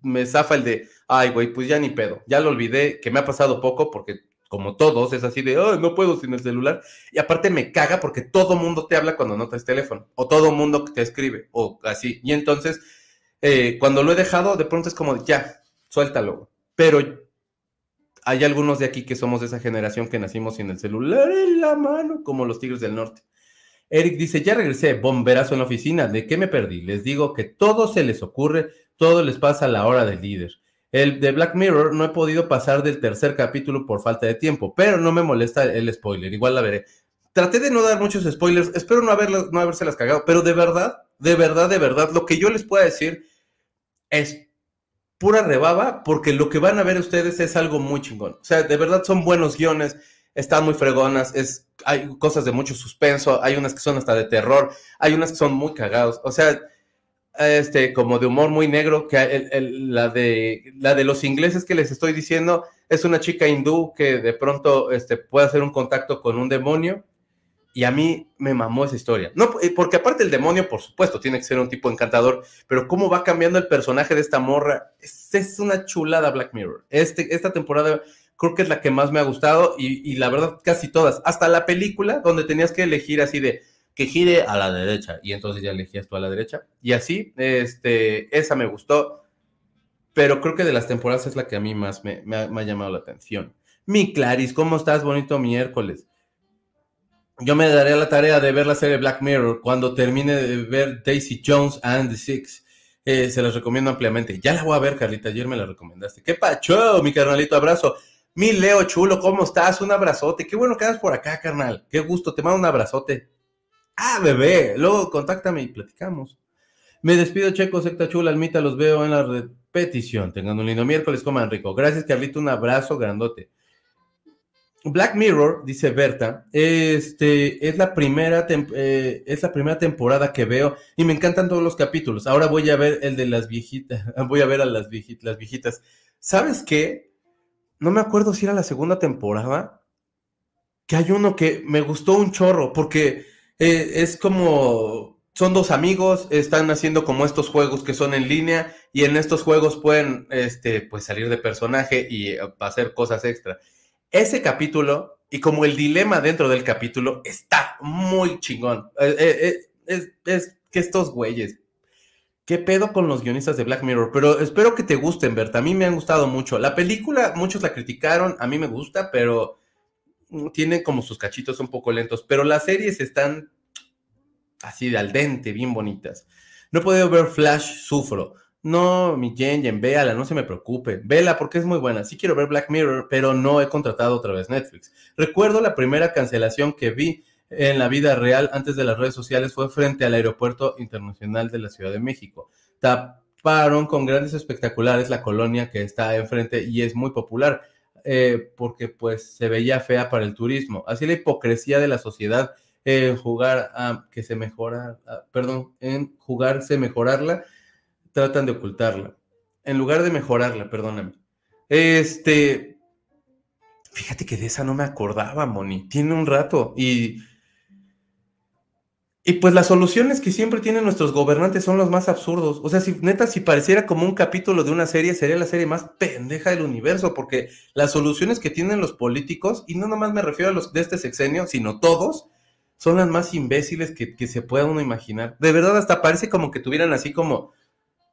Speaker 2: me zafa el de, ay, güey, pues ya ni pedo. Ya lo olvidé, que me ha pasado poco porque como todos, es así de, no puedo sin el celular. Y aparte me caga porque todo mundo te habla cuando no traes teléfono, o todo mundo te escribe, o así. Y entonces, eh, cuando lo he dejado, de pronto es como, ya, suéltalo. Pero hay algunos de aquí que somos de esa generación que nacimos sin el celular en la mano, como los Tigres del Norte. Eric dice, ya regresé, bomberazo en la oficina, ¿de qué me perdí? Les digo que todo se les ocurre, todo les pasa a la hora del líder. El de Black Mirror no he podido pasar del tercer capítulo por falta de tiempo, pero no me molesta el spoiler, igual la veré. traté de no dar muchos spoilers, espero no, haberlo, no habérselas cagado, pero de verdad, de verdad, de verdad, lo que yo les pueda decir es pura rebaba, porque lo que van a ver ustedes es algo muy chingón. O sea, de verdad son buenos guiones, están muy fregonas, es, hay cosas de mucho suspenso, hay unas que son hasta de terror, hay unas que son muy cagados. O sea, este, como de humor muy negro, que la, de, la de los ingleses que les estoy diciendo es una chica hindú que de pronto este, puede hacer un contacto con un demonio. Y a mí me mamó esa historia. No, eh, porque aparte el demonio, por supuesto, tiene que ser un tipo encantador, pero cómo va cambiando el personaje de esta morra, es, es una chulada Black Mirror. Este, esta temporada creo que es la que más me ha gustado y, y la verdad casi todas. Hasta la película donde tenías que elegir así de, que gire a la derecha. Y entonces ya elegías tú a la derecha. Y así, este, esa me gustó. Pero creo que de las temporadas es la que a mí más me, ha, llamado la atención. Mi Claris, ¿cómo estás? Bonito miércoles. Yo me daré la tarea de ver la serie Black Mirror cuando termine de ver Daisy Jones and the Six. Eh, se las recomiendo ampliamente. Ya la voy a ver, Carlita. Ayer me la recomendaste. ¡Qué pacho, mi carnalito! Abrazo. Mi Leo chulo, ¿cómo estás? Un abrazote. Qué bueno que andas por acá, carnal. Qué gusto. Te mando un abrazote. Ah, bebé, luego contáctame y platicamos. Me despido, Checo, secta chula, almita, los veo en la repetición. Tengan un lindo miércoles, coman rico. Gracias, Carlito, un abrazo grandote. Black Mirror, dice Berta, este, es, la primera eh, es la primera temporada que veo y me encantan todos los capítulos. Ahora voy a ver el de las viejitas, voy a ver a las viejitas. ¿Sabes qué? No me acuerdo si era la segunda temporada, que hay uno que me gustó un chorro, porque eh, es como, son dos amigos, están haciendo como estos juegos que son en línea y en estos juegos pueden, este, pues salir de personaje y eh, hacer cosas extra. Ese capítulo y como el dilema dentro del capítulo está muy chingón. Eh, es, es que estos güeyes, ¿Qué pedo con los guionistas de Black Mirror? Pero espero que te gusten, Berta. A mí me han gustado mucho. La película, muchos la criticaron, a mí me gusta, pero tiene como sus cachitos un poco lentos, pero las series están así de al dente, bien bonitas. No he podido ver Flash, sufro. No, mi Jen, véala, no se me preocupe. Vela porque es muy buena. Sí quiero ver Black Mirror, pero no he contratado otra vez Netflix. Recuerdo la primera cancelación que vi en la vida real antes de las redes sociales fue frente al Aeropuerto Internacional de la Ciudad de México. Taparon con grandes espectaculares la colonia que está enfrente y es muy popular. Eh, porque pues se veía fea para el turismo. Así la hipocresía de la sociedad en jugar a que se mejora, perdón, en jugarse mejorarla, tratan de ocultarla. En lugar de mejorarla, perdóname. Este, fíjate que de esa no me acordaba, Moni. Tiene un rato y y pues las soluciones que siempre tienen nuestros gobernantes son los más absurdos. O sea, si neta, si pareciera como un capítulo de una serie, sería la serie más pendeja del universo, porque las soluciones que tienen los políticos, y no nomás me refiero a los de este sexenio, sino todos, son las más imbéciles que, se pueda uno imaginar. De verdad, hasta parece como que tuvieran así como,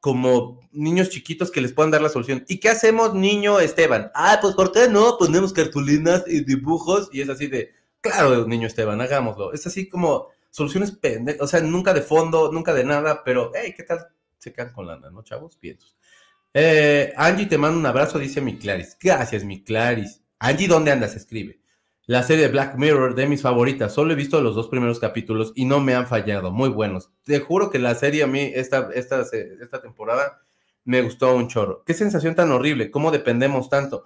Speaker 2: como niños chiquitos que les puedan dar la solución. ¿Y qué hacemos, niño Esteban? Ah, pues ¿por qué no? Ponemos cartulinas y dibujos, y es así de, claro, niño Esteban, hagámoslo. Es así como soluciones pendejas, o sea, nunca de fondo, nunca de nada, pero, hey, ¿qué tal? Se quedan con lana, ¿no, chavos? Piensos. Eh, Angie, te mando un abrazo, dice mi Claris. Gracias, mi Claris. Angie, ¿dónde andas? Escribe. La serie Black Mirror, de mis favoritas. Solo he visto los dos primeros capítulos y no me han fallado. Muy buenos. Te juro que la serie a mí, esta, esta, esta temporada, me gustó un chorro. Qué sensación tan horrible. ¿Cómo dependemos tanto?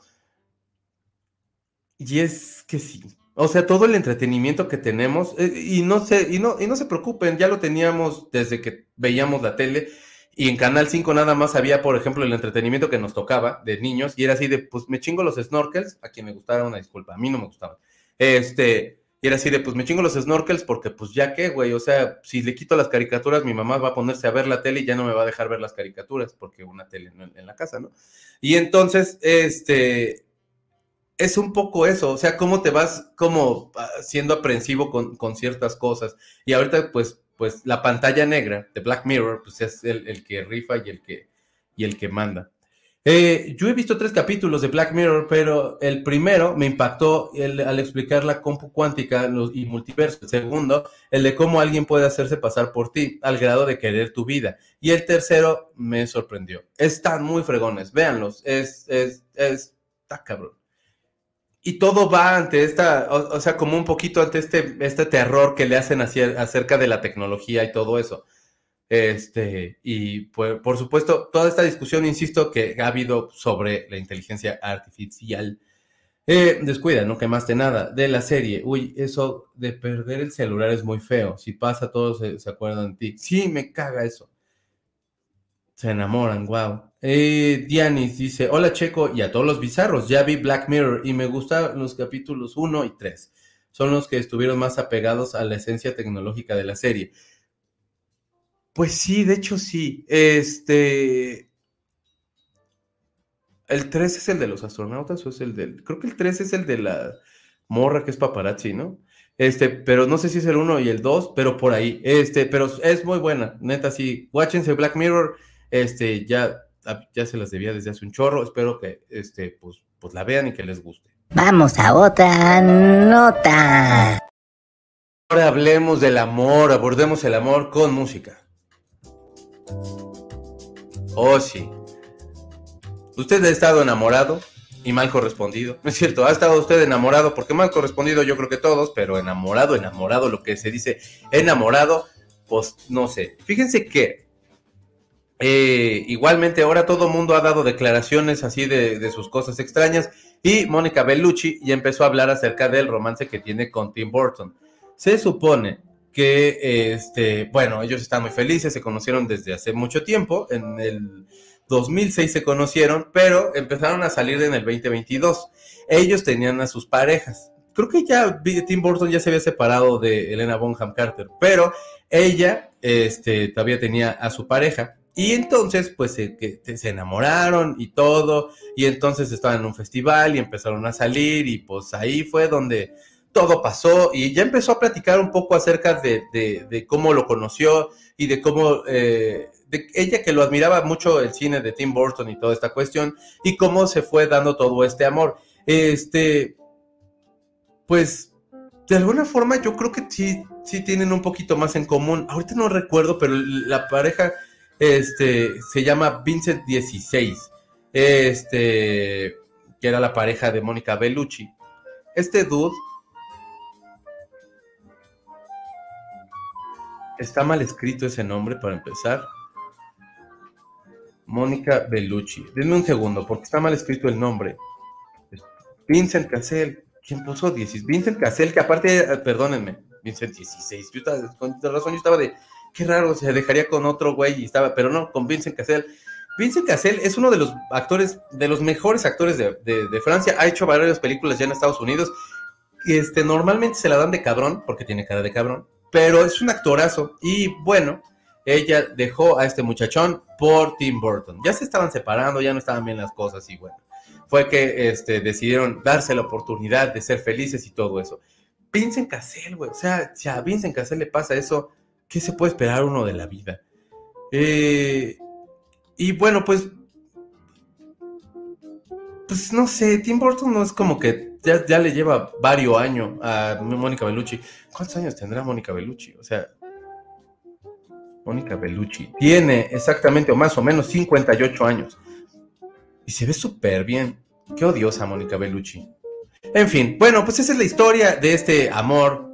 Speaker 2: Y es que sí. O sea, todo el entretenimiento que tenemos, eh, y no se, y no, y no se preocupen, ya lo teníamos desde que veíamos la tele, y en Canal 5 nada más había, por ejemplo, el entretenimiento que nos tocaba de niños, y era así de, pues me chingo los snorkels, a quien me gustara una disculpa, a mí no me gustaban. Este, y era así de, pues me chingo los snorkels porque pues ya qué, güey, o sea, si le quito las caricaturas, mi mamá va a ponerse a ver la tele y ya no me va a dejar ver las caricaturas, porque una tele en la casa, ¿no? Y entonces, este, es un poco eso, o sea, cómo te vas como siendo aprensivo con, ciertas cosas. Y ahorita, pues, pues la pantalla negra de Black Mirror, pues es el, que rifa y el que, y el que manda. Eh, yo he visto tres capítulos de Black Mirror, pero el primero me impactó al explicar la compu cuántica y multiverso. El segundo, el de cómo alguien puede hacerse pasar por ti al grado de querer tu vida. Y el tercero me sorprendió. Están muy fregones, véanlos. Es, es, es, está cabrón. y todo va ante esta, o, sea, como un poquito ante este, este terror que le hacen acerca de la tecnología y todo eso. Este, y pues, por supuesto, toda esta discusión, insisto, que ha habido sobre la inteligencia artificial. Eh, descuida, no quemaste nada de la serie. Uy, eso de perder el celular es muy feo. Si pasa, todos se, se acuerdan de ti. Sí, me caga eso. Se enamoran, wow. Eh, Dianis dice, hola Checo y a todos los bizarros, ya vi Black Mirror y me gustan los capítulos 1 y 3. Son los que estuvieron más apegados a la esencia tecnológica de la serie. Pues sí, de hecho sí. Este... ¿El 3 es el de los astronautas o es el del...? Creo que el 3 es el de la morra que es paparazzi, ¿no? Este, pero no sé si es el 1 y el 2, pero por ahí. Este, pero es muy buena, neta, sí. Watchense Black Mirror este, ya, ya se las debía desde hace un chorro. Espero que este, pues, pues la vean y que les guste.
Speaker 3: Vamos a otra nota.
Speaker 2: Ahora hablemos del amor, abordemos el amor con música. Oh, sí. Usted ha estado enamorado y mal correspondido. No es cierto, ha estado usted enamorado, porque mal correspondido yo creo que todos, pero enamorado, enamorado, lo que se dice enamorado, pues no sé. Fíjense que eh, igualmente ahora todo mundo ha dado declaraciones así de, sus cosas extrañas y Mónica Bellucci ya empezó a hablar acerca del romance que tiene con Tim Burton. Se supone que, este, bueno, ellos están muy felices, se conocieron desde hace mucho tiempo, en el 2006 se conocieron, pero empezaron a salir en el 2022. Ellos tenían a sus parejas. Creo que ya Tim Burton ya se había separado de Elena Bonham Carter, pero ella este, todavía tenía a su pareja y entonces, pues se, se enamoraron y todo, y entonces estaban en un festival y empezaron a salir y pues ahí fue donde todo pasó y ya empezó a platicar un poco acerca de, cómo lo conoció y de cómo, eh, de ella que lo admiraba mucho el cine de Tim Burton y toda esta cuestión y cómo se fue dando todo este amor. Este, pues, de alguna forma yo creo que sí, sí tienen un poquito más en común. Ahorita no recuerdo, pero la pareja este, se llama Vincent 16, este, que era la pareja de Mónica Bellucci. Este dude está mal escrito ese nombre para empezar. Mónica Bellucci. Denme un segundo, porque está mal escrito el nombre. Vincent Cassell. ¿Quién puso 16? Vincent Cassell, que aparte, eh, perdónenme, Vincent 16. Yo estaba, con razón, yo estaba de qué raro, se dejaría con otro güey y estaba, pero no, con Vincent Cassel. Vincent Cassel es uno de los actores, de los mejores actores de, Francia, ha hecho varias películas ya en Estados Unidos, este, normalmente se la dan de cabrón, porque tiene cara de cabrón, pero es un actorazo, y bueno, ella dejó a este muchachón por Tim Burton. Ya se estaban separando, ya no estaban bien las cosas, y bueno, fue que este, decidieron darse la oportunidad de ser felices y todo eso. Vincent Cassel, güey, o sea, si a Vincent Cassel le pasa eso, ¿qué se puede esperar uno de la vida? Eh, y bueno, pues, pues no sé, Tim Burton no es como que ya, le lleva varios años a Mónica Bellucci. ¿Cuántos años tendrá Mónica Bellucci? O sea, Mónica Bellucci tiene exactamente o más o menos 58 años. Y se ve súper bien. Qué odiosa Mónica Bellucci. En fin, bueno, pues esa es la historia de este amor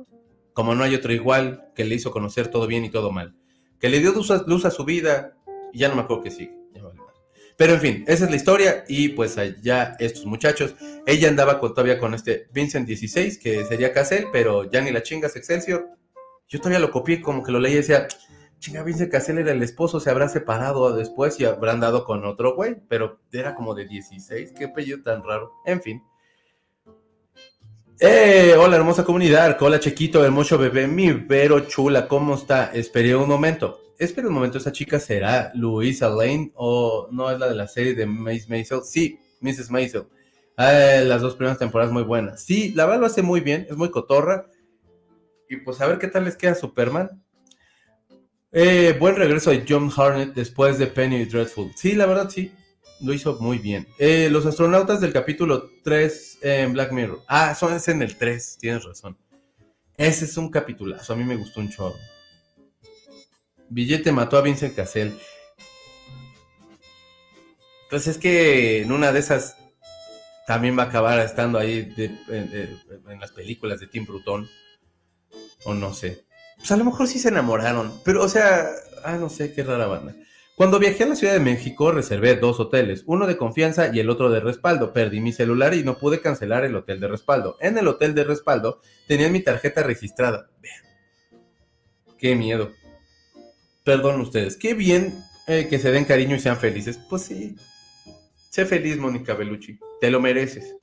Speaker 2: como no hay otro igual, que le hizo conocer todo bien y todo mal, que le dio luz a, su vida y ya no me acuerdo que sigue. Pero en fin, esa es la historia y pues allá estos muchachos, ella andaba todavía con este Vincent 16, que sería Cassell, pero ya ni la chingas Excelsior. Yo todavía lo copié, como que lo leí y decía, chinga, Vincent Cassell era el esposo, se habrá separado después y habrán dado con otro güey, pero era como de 16, qué apellido tan raro. En fin. Eh, hola hermosa comunidad, hola Chequito, hermoso bebé, mi vero chula, ¿cómo está? Esperé un momento, espera un momento, ¿esa chica será Louisa Lane o no es la de la serie de Miss Maisel? Sí, Mrs. Maisel. Eh, las dos primeras temporadas muy buenas. Sí, la verdad lo hace muy bien, es muy cotorra. Y pues a ver qué tal les queda Superman. Eh, buen regreso de John Harnett después de Penny Dreadful. Sí, la verdad sí lo hizo muy bien. Eh, los astronautas del capítulo 3 en Black Mirror. Ah, son es en el 3, tienes razón. Ese es un capitulazo, a mí me gustó un chorro. Billete mató a Vincent Cassell. Pues es que en una de esas también va a acabar estando ahí de- en, las películas de Tim Burton. O no sé. Pues a lo mejor sí se enamoraron. Pero, o sea, ah, no sé, qué rara banda. Cuando viajé a la Ciudad de México, reservé dos hoteles, uno de confianza y el otro de respaldo. Perdí mi celular y no pude cancelar el hotel de respaldo. En el hotel de respaldo tenían mi tarjeta registrada. Vean. Qué miedo. Perdón ustedes. Qué bien eh, que se den cariño y sean felices. Pues sí. Sé feliz, Mónica Bellucci. Te lo mereces.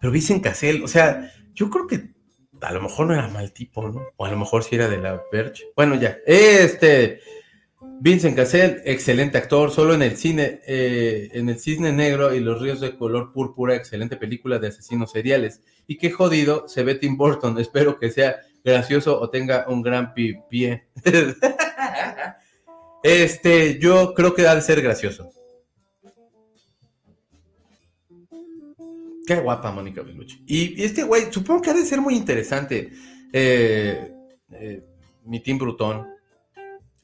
Speaker 2: Pero Vicen Cassel, o sea, yo creo que a lo mejor no era mal tipo, ¿no? O a lo mejor sí era de la Verge. Bueno, ya. Este. Vincent Cassel, excelente actor, solo en el cine, eh, en el Cisne Negro y los Ríos de Color Púrpura, excelente película de asesinos seriales. Y qué jodido se ve Tim Burton, espero que sea gracioso o tenga un gran pi- pie. este, yo creo que ha de ser gracioso. Qué guapa Mónica Bellucci. Y, y este güey, supongo que ha de ser muy interesante. eh, eh, mi Tim Brutón.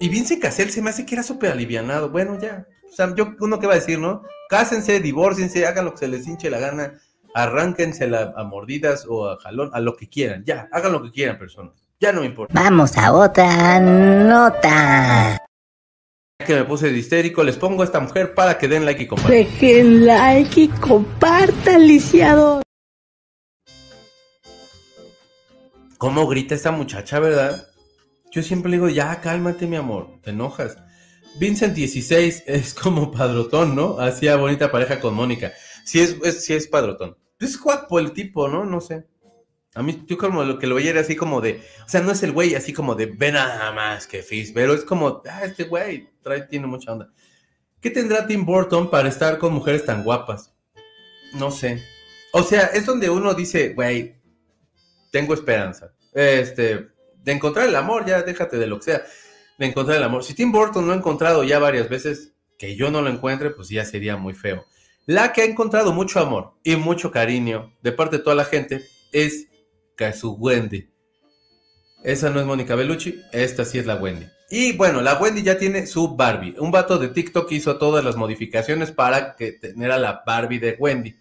Speaker 2: Y Vince Cassel se me hace que era súper alivianado. Bueno, ya. O sea, yo, uno que va a decir, ¿no? Cásense, divórciense, hagan lo que se les hinche la gana. Arránquense la- a mordidas o a jalón, a lo que quieran. Ya, hagan lo que quieran, personas. Ya no me importa.
Speaker 3: Vamos a otra nota.
Speaker 2: Que me puse de histérico, les pongo a esta mujer para que den like y compartan.
Speaker 4: Dejen like y compartan, lisiado.
Speaker 2: ¿Cómo grita esta muchacha, verdad? Yo siempre le digo, ya, cálmate, mi amor, te enojas. Vincent 16 es como padrotón, ¿no? Hacía bonita pareja con Mónica. Sí es, sí es padrotón. Es guapo el tipo, ¿no? No sé. A mí, yo como lo que lo veía era así como de, o sea, no es el güey así como de, ve nada más que Fizz, pero es como, ah, este güey trae, tiene mucha onda. ¿Qué tendrá Tim Burton para estar con mujeres tan guapas? No sé. O sea, es donde uno dice, güey, tengo esperanza. Este, de encontrar el amor, ya déjate de lo que sea. De encontrar el amor. Si Tim Burton lo ha encontrado ya varias veces, que yo no lo encuentre, pues ya sería muy feo. La que ha encontrado mucho amor y mucho cariño de parte de toda la gente es Kazu Wendy. Esa no es Mónica Bellucci, esta sí es la Wendy. Y bueno, la Wendy ya tiene su Barbie. Un vato de TikTok hizo todas las modificaciones para que tener a la Barbie de Wendy.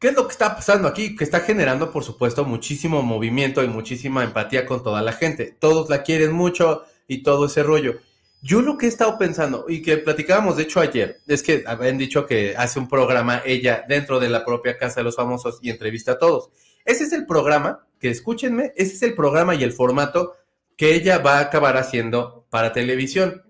Speaker 2: ¿Qué es lo que está pasando aquí? Que está generando, por supuesto, muchísimo movimiento y muchísima empatía con toda la gente. Todos la quieren mucho y todo ese rollo. Yo lo que he estado pensando y que platicábamos de hecho ayer es que habían dicho que hace un programa ella dentro de la propia casa de los famosos y entrevista a todos. Ese es el programa, que escúchenme, ese es el programa y el formato que ella va a acabar haciendo para televisión.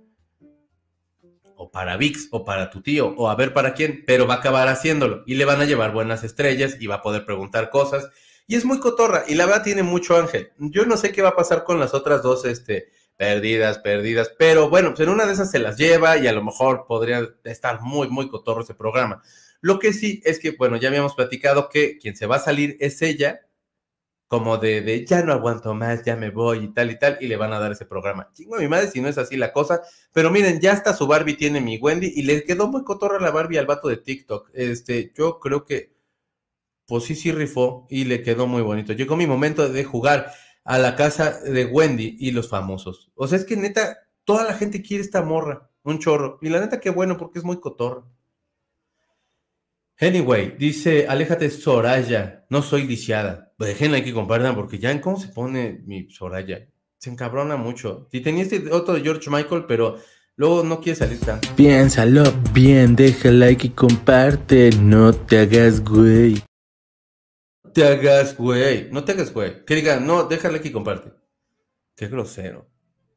Speaker 2: O para VIX, o para tu tío, o a ver para quién, pero va a acabar haciéndolo. Y le van a llevar buenas estrellas y va a poder preguntar cosas. Y es muy cotorra, y la verdad tiene mucho ángel. Yo no sé qué va a pasar con las otras dos, este, perdidas, perdidas, pero bueno, pues en una de esas se las lleva y a lo mejor podría estar muy, muy cotorro ese programa. Lo que sí es que, bueno, ya habíamos platicado que quien se va a salir es ella, como de, de ya no aguanto más, ya me voy y tal y tal, y le van a dar ese programa. Chingo a mi madre si no es así la cosa, pero miren, ya hasta su Barbie tiene mi Wendy y le quedó muy cotorra la Barbie al vato de TikTok. Este, yo creo que, pues sí, sí rifó y le quedó muy bonito. Llegó mi momento de jugar a la casa de Wendy y los famosos. O sea, es que neta, toda la gente quiere esta morra, un chorro. Y la neta, qué bueno, porque es muy cotorra. Anyway, dice, aléjate Soraya, no soy lisiada. Déjenla que compartan porque ya en cómo se pone mi Soraya. Se encabrona mucho. Si tenía este otro de George Michael, pero luego no quiere salir tanto.
Speaker 1: Piénsalo bien, deja like y comparte, no te hagas güey.
Speaker 2: No te hagas, güey. No te hagas, güey. Que diga, no, déjale aquí y comparte. Qué grosero.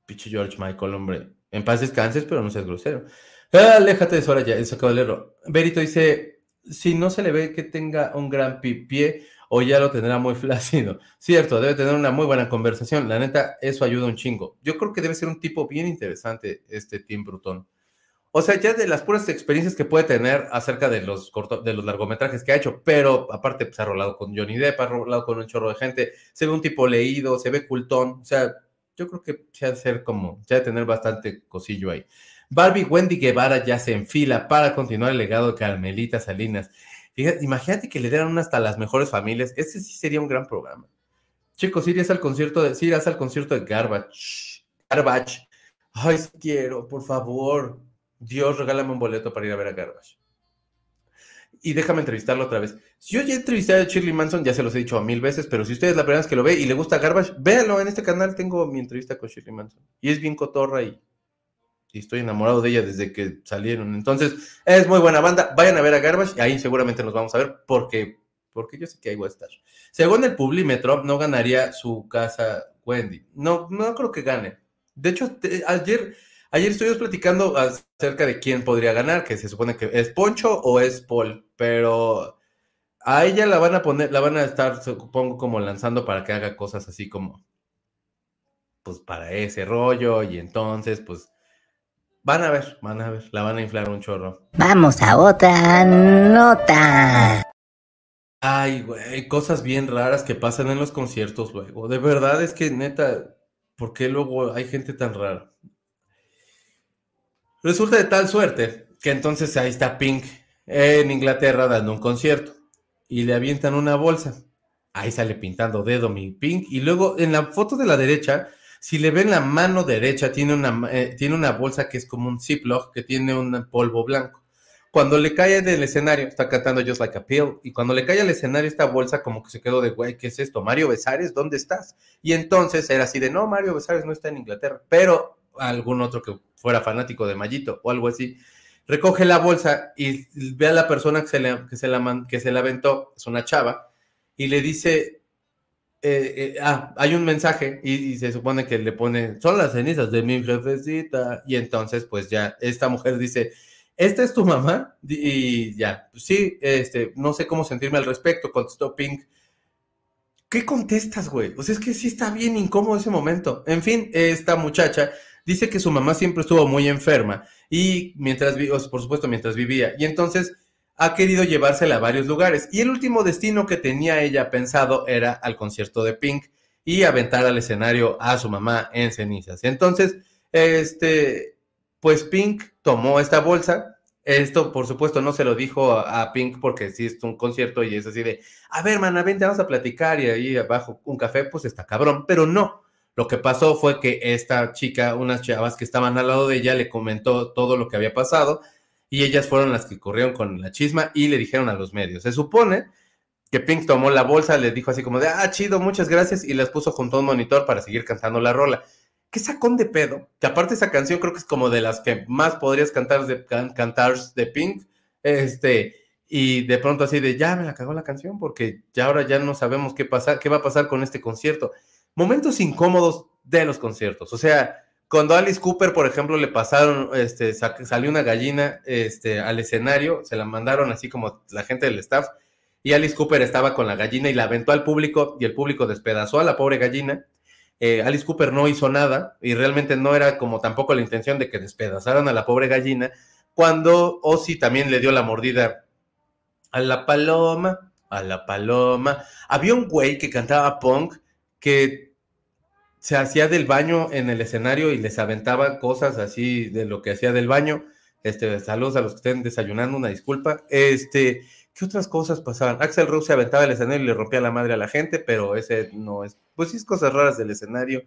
Speaker 2: Piche George Michael, hombre. En paz descanses, pero no seas grosero. Aléjate de Soraya, eso acabo de leerlo. Berito dice, si no se le ve que tenga un gran pie o ya lo tendrá muy flácido. Cierto, debe tener una muy buena conversación. La neta, eso ayuda un chingo. Yo creo que debe ser un tipo bien interesante este Tim Bruton. O sea, ya de las puras experiencias que puede tener acerca de los corto, de los largometrajes que ha hecho, pero aparte pues, ha rolado con Johnny Depp, ha rolado con un chorro de gente, se ve un tipo leído, se ve cultón, o sea, yo creo que se ha de ser como, se ha de tener bastante cosillo ahí. Barbie Wendy Guevara ya se enfila para continuar el legado de Carmelita Salinas. Imagínate que le dieran hasta las mejores familias, ese sí sería un gran programa. Chicos, irías al concierto de, sí, irás al concierto de Garbage. Garbage. Ay, quiero, por favor. Dios, regálame un boleto para ir a ver a Garbage. y déjame entrevistarlo otra vez. Si yo ya entrevisté a Shirley Manson, ya se los he dicho a mil veces, pero si ustedes la primera vez que lo ve y le gusta Garbage, véanlo en este canal, tengo mi entrevista con Shirley Manson. Y es bien cotorra y, y estoy enamorado de ella desde que salieron. Entonces, es muy buena banda. Vayan a ver a Garbage y ahí seguramente nos vamos a ver porque, porque yo sé que ahí voy a estar. Según el Publímetro, no ganaría su casa Wendy. No, no creo que gane. De hecho, ayer Ayer estuvimos platicando acerca de quién podría ganar, que se supone que es Poncho o es Paul, pero a ella la van a poner, la van a estar, supongo, como lanzando para que haga cosas así como, pues para ese rollo, y entonces, pues, van a ver, van a ver, la van a inflar un chorro.
Speaker 3: Vamos a otra nota.
Speaker 2: Ay, güey, cosas bien raras que pasan en los conciertos luego. De verdad es que, neta, ¿por qué luego hay gente tan rara? Resulta de tal suerte que entonces ahí está Pink en Inglaterra dando un concierto y le avientan una bolsa. Ahí sale pintando dedo mi Pink y luego en la foto de la derecha, si le ven la mano derecha, tiene una, eh, tiene una bolsa que es como un Ziploc que tiene un polvo blanco. Cuando le cae del escenario, está cantando Just Like a Pill, y cuando le cae al escenario esta bolsa como que se quedó de, güey, ¿qué es esto? Mario Besares, ¿dónde estás? Y entonces era así de, no, Mario Besares no está en Inglaterra, pero algún otro que fuera fanático de Mayito o algo así, recoge la bolsa y ve a la persona que se, le, que se, la, que se la aventó, es una chava, y le dice, eh, eh, ah, hay un mensaje y, se supone que le pone, son las cenizas de mi jefecita, y entonces pues ya esta mujer dice, ¿esta es tu mamá? Y ya, pues, sí, este, no sé cómo sentirme al respecto, contestó Pink. ¿Qué contestas, güey? Pues es que sí está bien incómodo ese momento. En fin, esta muchacha dice que su mamá siempre estuvo muy enferma y mientras, por supuesto, mientras vivía. Y entonces ha querido llevársela a varios lugares. Y el último destino que tenía ella pensado era al concierto de Pink y aventar al escenario a su mamá en cenizas. Entonces, este, pues Pink tomó esta bolsa. Esto, por supuesto, no se lo dijo a, Pink porque sí es un concierto y es así de, a ver, mana, vente, vamos a platicar y ahí abajo un café, pues está cabrón, pero no. Lo que pasó fue que esta chica, unas chavas que estaban al lado de ella, le comentó todo lo que había pasado y ellas fueron las que corrieron con la chisma y le dijeron a los medios. Se supone que Pink tomó la bolsa, le dijo así como de, ah, chido, muchas gracias, y las puso junto a un monitor para seguir cantando la rola. ¿Qué sacón de pedo? Que aparte esa canción creo que es como de las que más podrías cantar de, de Pink, este, y de pronto así de, ya me la cagó la canción porque ya ahora ya no sabemos qué, pasa, qué va a pasar con este concierto. Momentos incómodos de los conciertos, o sea, cuando Alice Cooper, por ejemplo, le pasaron, este, salió una gallina este, al escenario, se la mandaron así como la gente del staff, y Alice Cooper estaba con la gallina y la aventó al público, y el público despedazó a la pobre gallina. Eh, Alice Cooper no hizo nada, y realmente no era como tampoco la intención de que despedazaran a la pobre gallina, cuando Ozzy también le dio la mordida a la paloma, a la paloma. Había un güey que cantaba punk que se hacía del baño en el escenario y les aventaba cosas así de lo que hacía del baño. Este, saludos a los que estén desayunando, una disculpa. Este, ¿qué otras cosas pasaban? Axel Rose se aventaba el escenario y le rompía la madre a la gente, pero ese no es, pues sí es cosas raras del escenario.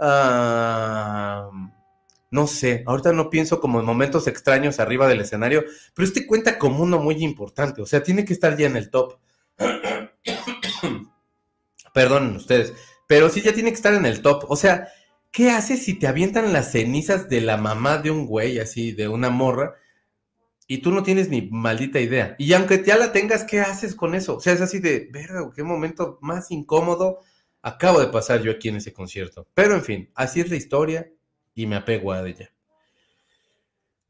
Speaker 2: Uh, no sé, ahorita no pienso como en momentos extraños arriba del escenario, pero este cuenta como uno muy importante, o sea, tiene que estar ya en el top. Perdonen ustedes, pero sí ya tiene que estar en el top. O sea, ¿qué haces si te avientan las cenizas de la mamá de un güey, así, de una morra, y tú no tienes ni maldita idea? Y aunque ya la tengas, ¿qué haces con eso? O sea, es así de, verga, qué momento más incómodo acabo de pasar yo aquí en ese concierto. Pero en fin, así es la historia y me apego a ella.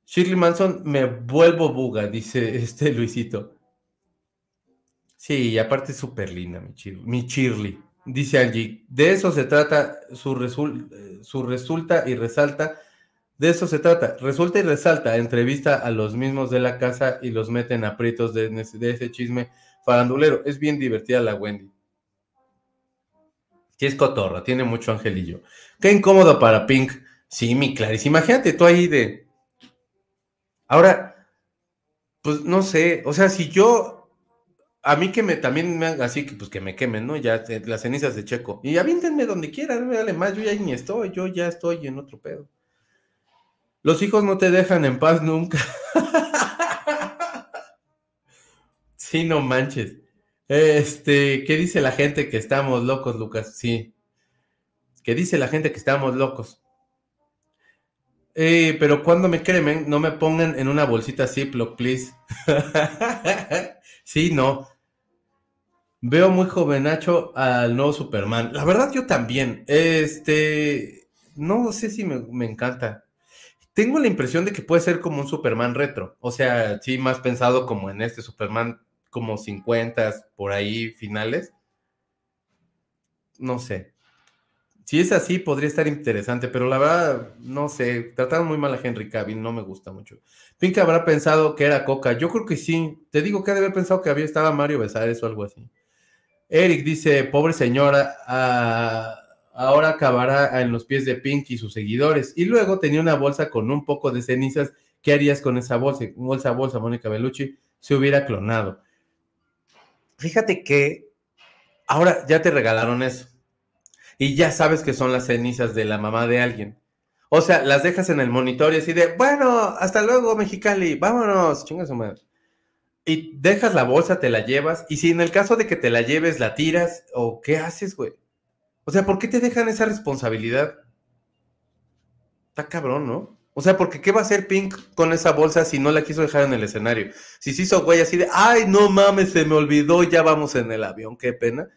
Speaker 2: Shirley Manson, me vuelvo buga, dice este Luisito. Sí, y aparte es súper linda, mi, Shirley. Dice Angie, de eso se trata, su, resul su resulta y resalta, de eso se trata, resulta y resalta, entrevista a los mismos de la casa y los meten aprietos de, de ese chisme farandulero. Es bien divertida la Wendy. Sí, es cotorra, tiene mucho angelillo. Qué incómodo para Pink. Sí, mi Clarice, imagínate tú ahí de... Ahora, pues no sé, o sea, si yo a mí que me también me así que pues que me quemen, ¿no? Ya las cenizas de Checo. Y avíntenme donde quieran, dale más, yo ya ni estoy, yo ya estoy en otro pedo. Los hijos no te dejan en paz nunca. Sí, no manches. Este, ¿qué dice la gente que estamos locos, Lucas? Sí. ¿Qué dice la gente que estamos locos? Eh, pero cuando me cremen, no me pongan en una bolsita Ziploc, please. sí, no. Veo muy jovenacho al nuevo Superman. La verdad, yo también. Este, no sé si me, me encanta. Tengo la impresión de que puede ser como un Superman retro. O sea, sí, más pensado como en este Superman como 50 por ahí finales. No sé. Si es así, podría estar interesante, pero la verdad, no sé. Trataron muy mal a Henry Cavill, no me gusta mucho. Pink habrá pensado que era Coca. Yo creo que sí. Te digo que ha de haber pensado que había estaba Mario Besares o algo así. Eric dice: Pobre señora, ah, ahora acabará en los pies de Pink y sus seguidores. Y luego tenía una bolsa con un poco de cenizas. ¿Qué harías con esa bolsa? Bolsa, bolsa, Mónica Bellucci se hubiera clonado. Fíjate que ahora ya te regalaron eso. Y ya sabes que son las cenizas de la mamá de alguien. O sea, las dejas en el monitor y así de, bueno, hasta luego, Mexicali, vámonos, chingas su. Y dejas la bolsa, te la llevas, y si en el caso de que te la lleves, la tiras, o qué haces, güey. O sea, ¿por qué te dejan esa responsabilidad? Está cabrón, ¿no? O sea, porque ¿qué va a hacer Pink con esa bolsa si no la quiso dejar en el escenario? Si se hizo güey así de, ay, no mames, se me olvidó, ya vamos en el avión, qué pena.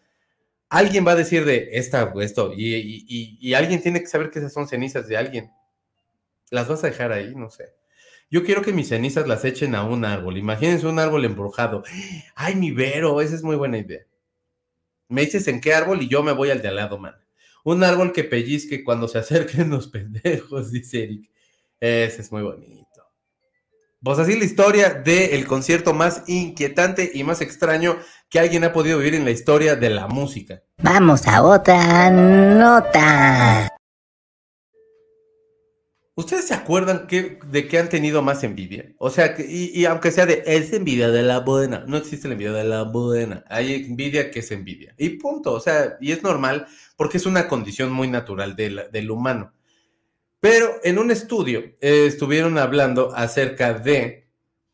Speaker 2: Alguien va a decir de esta, esto, y, y, y, alguien tiene que saber que esas son cenizas de alguien. Las vas a dejar ahí, no sé. Yo quiero que mis cenizas las echen a un árbol. Imagínense un árbol embrujado. Ay, mi Vero, esa es muy buena idea. Me dices en qué árbol y yo me voy al de al lado, man. Un árbol que pellizque cuando se acerquen los pendejos, dice Eric. Ese es muy bonito. Pues así la historia del concierto más inquietante y más extraño que alguien ha podido vivir en la historia de la música.
Speaker 3: Vamos a otra nota.
Speaker 2: ¿Ustedes se acuerdan que, de qué han tenido más envidia? O sea, y, aunque sea de es envidia de la buena, no existe la envidia de la buena. Hay envidia que es envidia. Y punto. O sea, y es normal porque es una condición muy natural del humano. Pero en un estudio eh, estuvieron hablando acerca de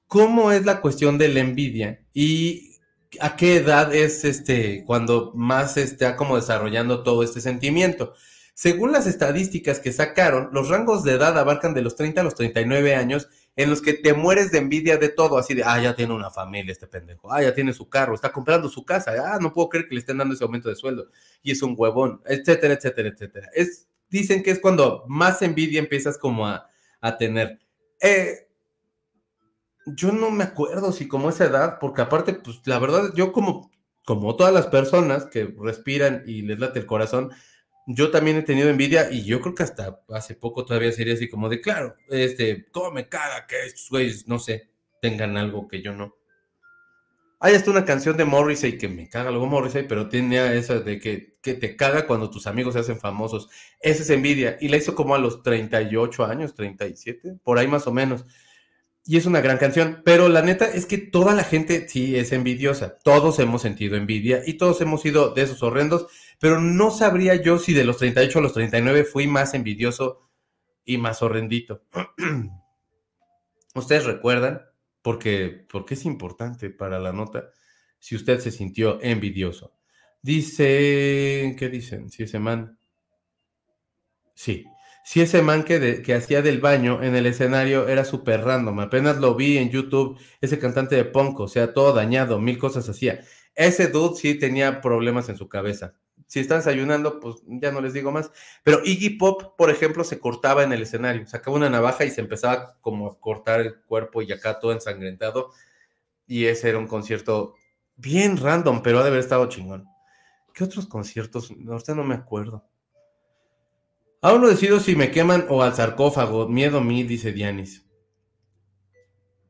Speaker 2: cómo es la cuestión de la envidia y a qué edad es este cuando más está como desarrollando todo este sentimiento. Según las estadísticas que sacaron, los rangos de edad abarcan de los 30 a los 39 años en los que te mueres de envidia de todo, así de, ah, ya tiene una familia este pendejo, ah, ya tiene su carro, está comprando su casa, ah, no puedo creer que le estén dando ese aumento de sueldo, y es un huevón, etcétera, etcétera, etcétera. Es dicen que es cuando más envidia empiezas como a, tener. Eh, yo no me acuerdo si como esa edad, porque aparte, pues la verdad, yo como, como todas las personas que respiran y les late el corazón, yo también he tenido envidia y yo creo que hasta hace poco todavía sería así como de, claro, este, ¿cómo me caga que estos güeyes, no sé, tengan algo que yo no? Hay hasta una canción de Morrissey que me caga luego Morrissey, pero tiene esa de que, que, te caga cuando tus amigos se hacen famosos. Esa es envidia. Y la hizo como a los 38 años, 37, por ahí más o menos. Y es una gran canción, pero la neta es que toda la gente sí es envidiosa. Todos hemos sentido envidia y todos hemos sido de esos horrendos, pero no sabría yo si de los 38 a los 39 fui más envidioso y más horrendito. ¿Ustedes recuerdan? porque, porque es importante para la nota si usted se sintió envidioso. Dice, ¿qué dicen? Si ese man, sí, si ese man que, que hacía del baño en el escenario era súper random, apenas lo vi en YouTube, ese cantante de punk, o sea, todo dañado, mil cosas hacía. Ese dude sí tenía problemas en su cabeza si están desayunando, pues ya no les digo más. Pero Iggy Pop, por ejemplo, se cortaba en el escenario, sacaba una navaja y se empezaba como a cortar el cuerpo y acá todo ensangrentado. Y ese era un concierto bien random, pero ha de haber estado chingón. ¿Qué otros conciertos? Ahorita no me acuerdo. Aún no decido si me queman o al sarcófago. Miedo a mí, dice Dianis.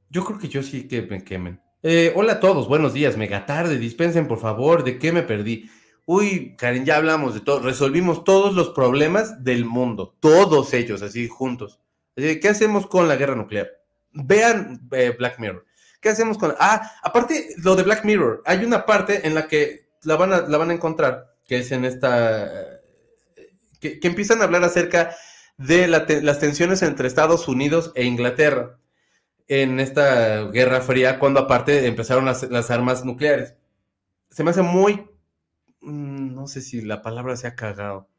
Speaker 2: Yo creo que yo sí que me quemen. Eh, hola a todos, buenos días. Mega tarde, dispensen por favor, ¿de qué me perdí? Uy, Karen, ya hablamos de todo, resolvimos todos los problemas del mundo, todos ellos, así juntos. ¿Qué hacemos con la guerra nuclear? Vean eh, Black Mirror. ¿Qué hacemos con.? Ah, aparte, lo de Black Mirror, hay una parte en la que la van a, la van a encontrar, que es en esta. que, empiezan a hablar acerca de las tensiones entre Estados Unidos e Inglaterra. en esta Guerra Fría, cuando aparte empezaron las, armas nucleares. Se me hace muy, no sé si la palabra se ha cagado,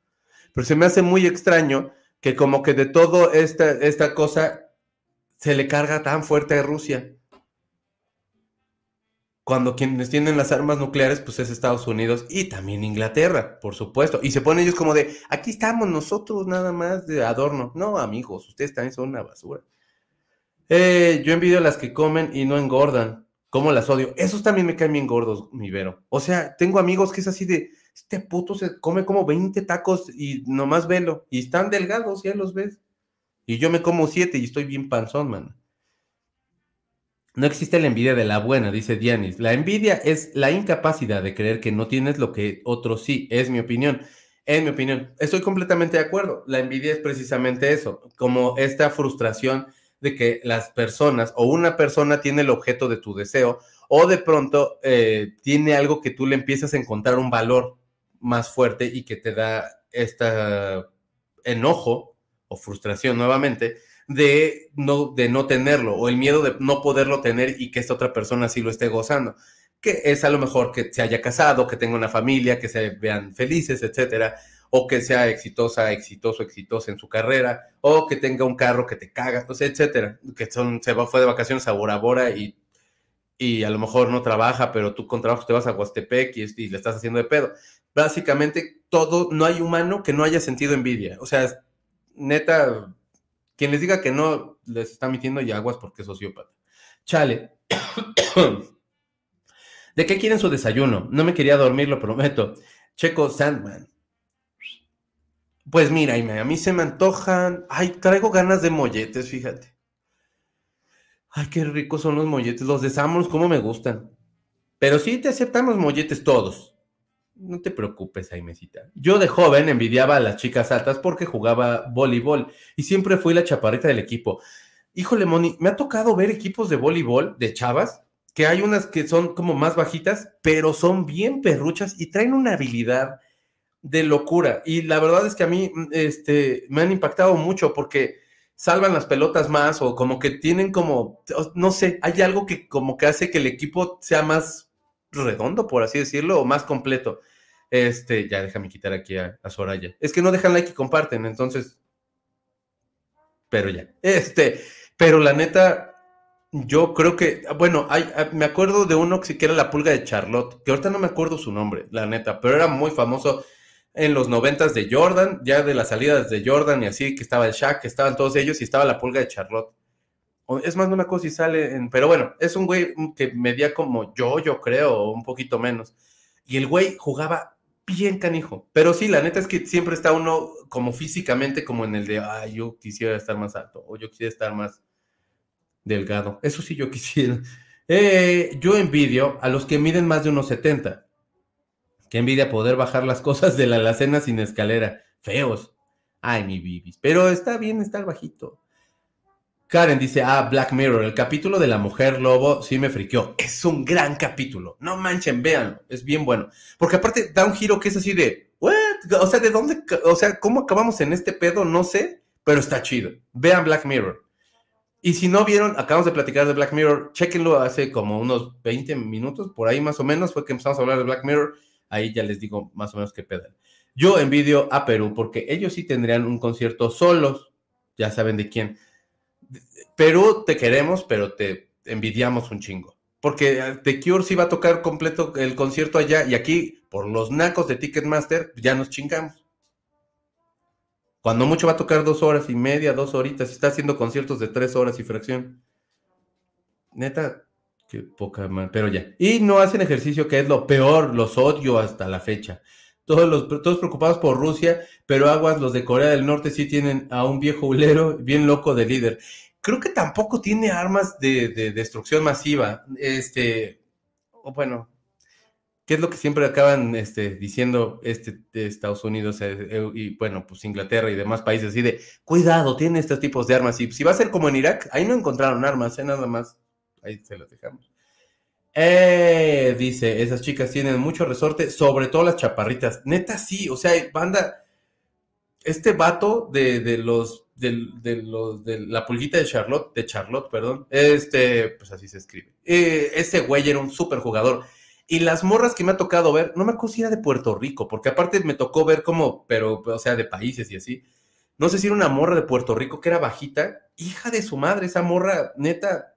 Speaker 2: pero se me hace muy extraño que como que de todo esta, esta cosa se le carga tan fuerte a Rusia. Cuando quienes tienen las armas nucleares, pues es Estados Unidos y también Inglaterra, por supuesto. Y se ponen ellos como de, aquí estamos nosotros nada más de adorno. No, amigos, ustedes también son una basura. Eh, yo envidio a las que comen y no engordan. ¿Cómo las odio? Esos también me caen bien gordos, mi Vero. O sea, tengo amigos que es así de, este puto se come como 20 tacos y nomás velo. Y están delgados, ya los ves. Y yo me como 7 y estoy bien panzón, man. No existe la envidia de la buena, dice Dianis. La envidia es la incapacidad de creer que no tienes lo que otros sí, es mi opinión. Es mi opinión. Estoy completamente de acuerdo. La envidia es precisamente eso, como esta frustración de que las personas o una persona tiene el objeto de tu deseo o de pronto eh, tiene algo que tú le empiezas a encontrar un valor más fuerte y que te da este enojo o frustración nuevamente de no, de no tenerlo o el miedo de no poderlo tener y que esta otra persona sí lo esté gozando. Que es a lo mejor que se haya casado, que tenga una familia, que se vean felices, etcétera, o que sea exitosa, exitoso, exitosa en su carrera, o que tenga un carro que te caga, etcétera, que son, se fue de vacaciones a Bora Bora y, y a lo mejor no trabaja, pero tú con trabajo te vas a Huastepec y, y le estás haciendo de pedo. Básicamente, todo, no hay humano que no haya sentido envidia. O sea, neta, quien les diga que no, les está mintiendo y aguas porque es sociópata. Chale. ¿De qué quieren su desayuno? No me quería dormir, lo prometo. Checo Sandman. Pues mira, a mí se me antojan. Ay, traigo ganas de molletes, fíjate. Ay, qué ricos son los molletes. Los de Samuels, cómo me gustan. Pero sí te aceptamos molletes todos. No te preocupes, Aimecita. Yo de joven envidiaba a las chicas altas porque jugaba voleibol y siempre fui la chaparrita del equipo. Híjole, Moni, me ha tocado ver equipos de voleibol de chavas que hay unas que son como más bajitas, pero son bien perruchas y traen una habilidad de locura. Y la verdad es que a mí este, me han impactado mucho porque salvan las pelotas más o como que tienen como, no sé, hay algo que como que hace que el equipo sea más redondo, por así decirlo, o más completo. Este, ya déjame quitar aquí a, Soraya. Es que no dejan like y comparten, entonces. Pero ya. Este, pero la neta, yo creo que, bueno, hay, me acuerdo de uno que era la pulga de Charlotte, que ahorita no me acuerdo su nombre, la neta, pero era muy famoso en los noventas de Jordan, ya de las salidas de Jordan y así, que estaba el Shaq, que estaban todos ellos y estaba la pulga de Charlotte. Es más, no me acuerdo si sale en. Pero bueno, es un güey que medía como yo, yo creo, un poquito menos. Y el güey jugaba bien canijo. Pero sí, la neta es que siempre está uno como físicamente, como en el de, ay, yo quisiera estar más alto, o yo quisiera estar más delgado. Eso sí, yo quisiera. Eh, yo envidio a los que miden más de unos 70. Que envidia poder bajar las cosas de la alacena sin escalera. Feos. Ay, mi bibis. Pero está bien estar bajito. Karen dice, ah, Black Mirror, el capítulo de la mujer lobo sí me friqueó. Es un gran capítulo. No manchen, véanlo. Es bien bueno. Porque aparte da un giro que es así de, ¿what? O sea, ¿de dónde? O sea, ¿cómo acabamos en este pedo? No sé, pero está chido. Vean Black Mirror. Y si no vieron, acabamos de platicar de Black Mirror, chequenlo hace como unos 20 minutos, por ahí más o menos, fue que empezamos a hablar de Black Mirror. Ahí ya les digo más o menos qué pedo. Yo envidio a Perú porque ellos sí tendrían un concierto solos. Ya saben de quién Perú te queremos, pero te envidiamos un chingo. Porque eh, The Cure sí va a tocar completo el concierto allá y aquí, por los nacos de Ticketmaster, ya nos chingamos. Cuando mucho va a tocar dos horas y media, dos horitas, está haciendo conciertos de tres horas y fracción. Neta, qué poca mal, pero ya. Y no hacen ejercicio, que es lo peor, los odio hasta la fecha. Todos, los, todos preocupados por Rusia, pero aguas, los de Corea del Norte sí tienen a un viejo hulero bien loco de líder creo que tampoco tiene armas de, destrucción masiva. Este, o bueno, ¿qué es lo que siempre acaban este, diciendo este, de Estados Unidos eh, eh, y, bueno, pues Inglaterra y demás países? Así de, cuidado, tiene estos tipos de armas. Y si va a ser como en Irak, ahí no encontraron armas, ¿eh? nada más. Ahí se las dejamos. Eh, dice, esas chicas tienen mucho resorte, sobre todo las chaparritas. Neta, sí, o sea, banda, este vato de, de los de, de, los, de la pulguita de Charlotte, de Charlotte, perdón, este, pues así se escribe. Eh, ese güey era un súper jugador. Y las morras que me ha tocado ver, no me acuerdo si era de Puerto Rico, porque aparte me tocó ver como, pero, o sea, de países y así. No sé si era una morra de Puerto Rico que era bajita, hija de su madre, esa morra, neta,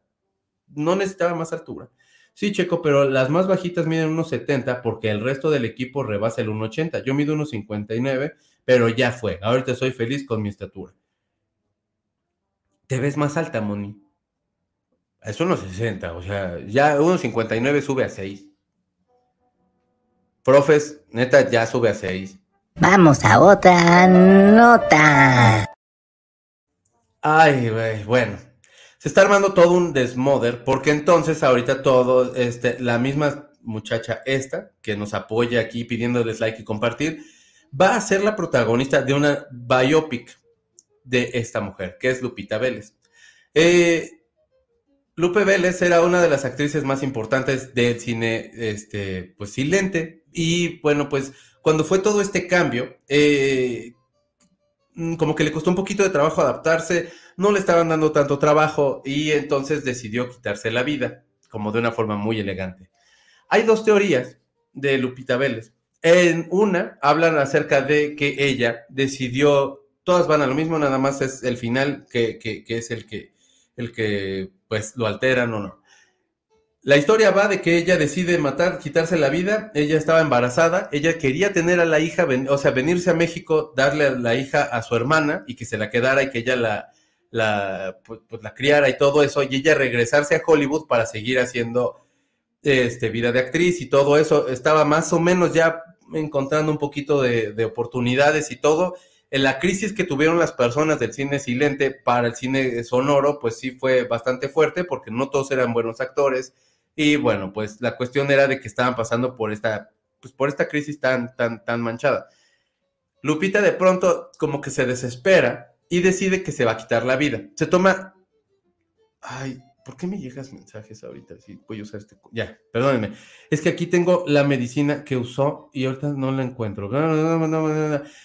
Speaker 2: no necesitaba más altura. Sí, Checo, pero las más bajitas miden unos 70 porque el resto del equipo rebasa el 1,80. Yo mido unos 59, pero ya fue. Ahorita soy feliz con mi estatura. Te ves más alta, Moni. Es 1,60, o sea, ya 1,59 sube a 6. Profes, neta, ya sube a 6.
Speaker 3: Vamos a otra nota.
Speaker 2: Ay, güey, bueno. Se está armando todo un desmoder, porque entonces ahorita todo, este, la misma muchacha esta, que nos apoya aquí pidiéndoles like y compartir, va a ser la protagonista de una biopic de esta mujer, que es Lupita Vélez. Eh, Lupe Vélez era una de las actrices más importantes del cine, este, pues silente, y bueno, pues cuando fue todo este cambio, eh, mm, como que le costó un poquito de trabajo adaptarse, no le estaban dando tanto trabajo y entonces decidió quitarse la vida, como de una forma muy elegante. Hay dos teorías de Lupita Vélez. En una hablan acerca de que ella decidió, todas van a lo mismo, nada más es el final que, que, es el que, el que pues lo alteran o no. La historia va de que ella decide matar, quitarse la vida, ella estaba embarazada, ella quería tener a la hija, o sea, venirse a México, darle a la hija a su hermana y que se la quedara y que ella la, la, pues, pues, la criara y todo eso, y ella regresarse a Hollywood para seguir haciendo este, vida de actriz y todo eso, estaba más o menos ya encontrando un poquito de, de oportunidades y todo. En la crisis que tuvieron las personas del cine silente para el cine sonoro, pues sí fue bastante fuerte porque no todos eran buenos actores y bueno, pues la cuestión era de que estaban pasando por esta, pues por esta crisis tan, tan, tan manchada. Lupita de pronto como que se desespera y decide que se va a quitar la vida. Se toma... Ay, ¿por qué me llegas mensajes ahorita? Sí, voy a usar este... Ya, perdónenme. Es que aquí tengo la medicina que usó y ahorita no la encuentro.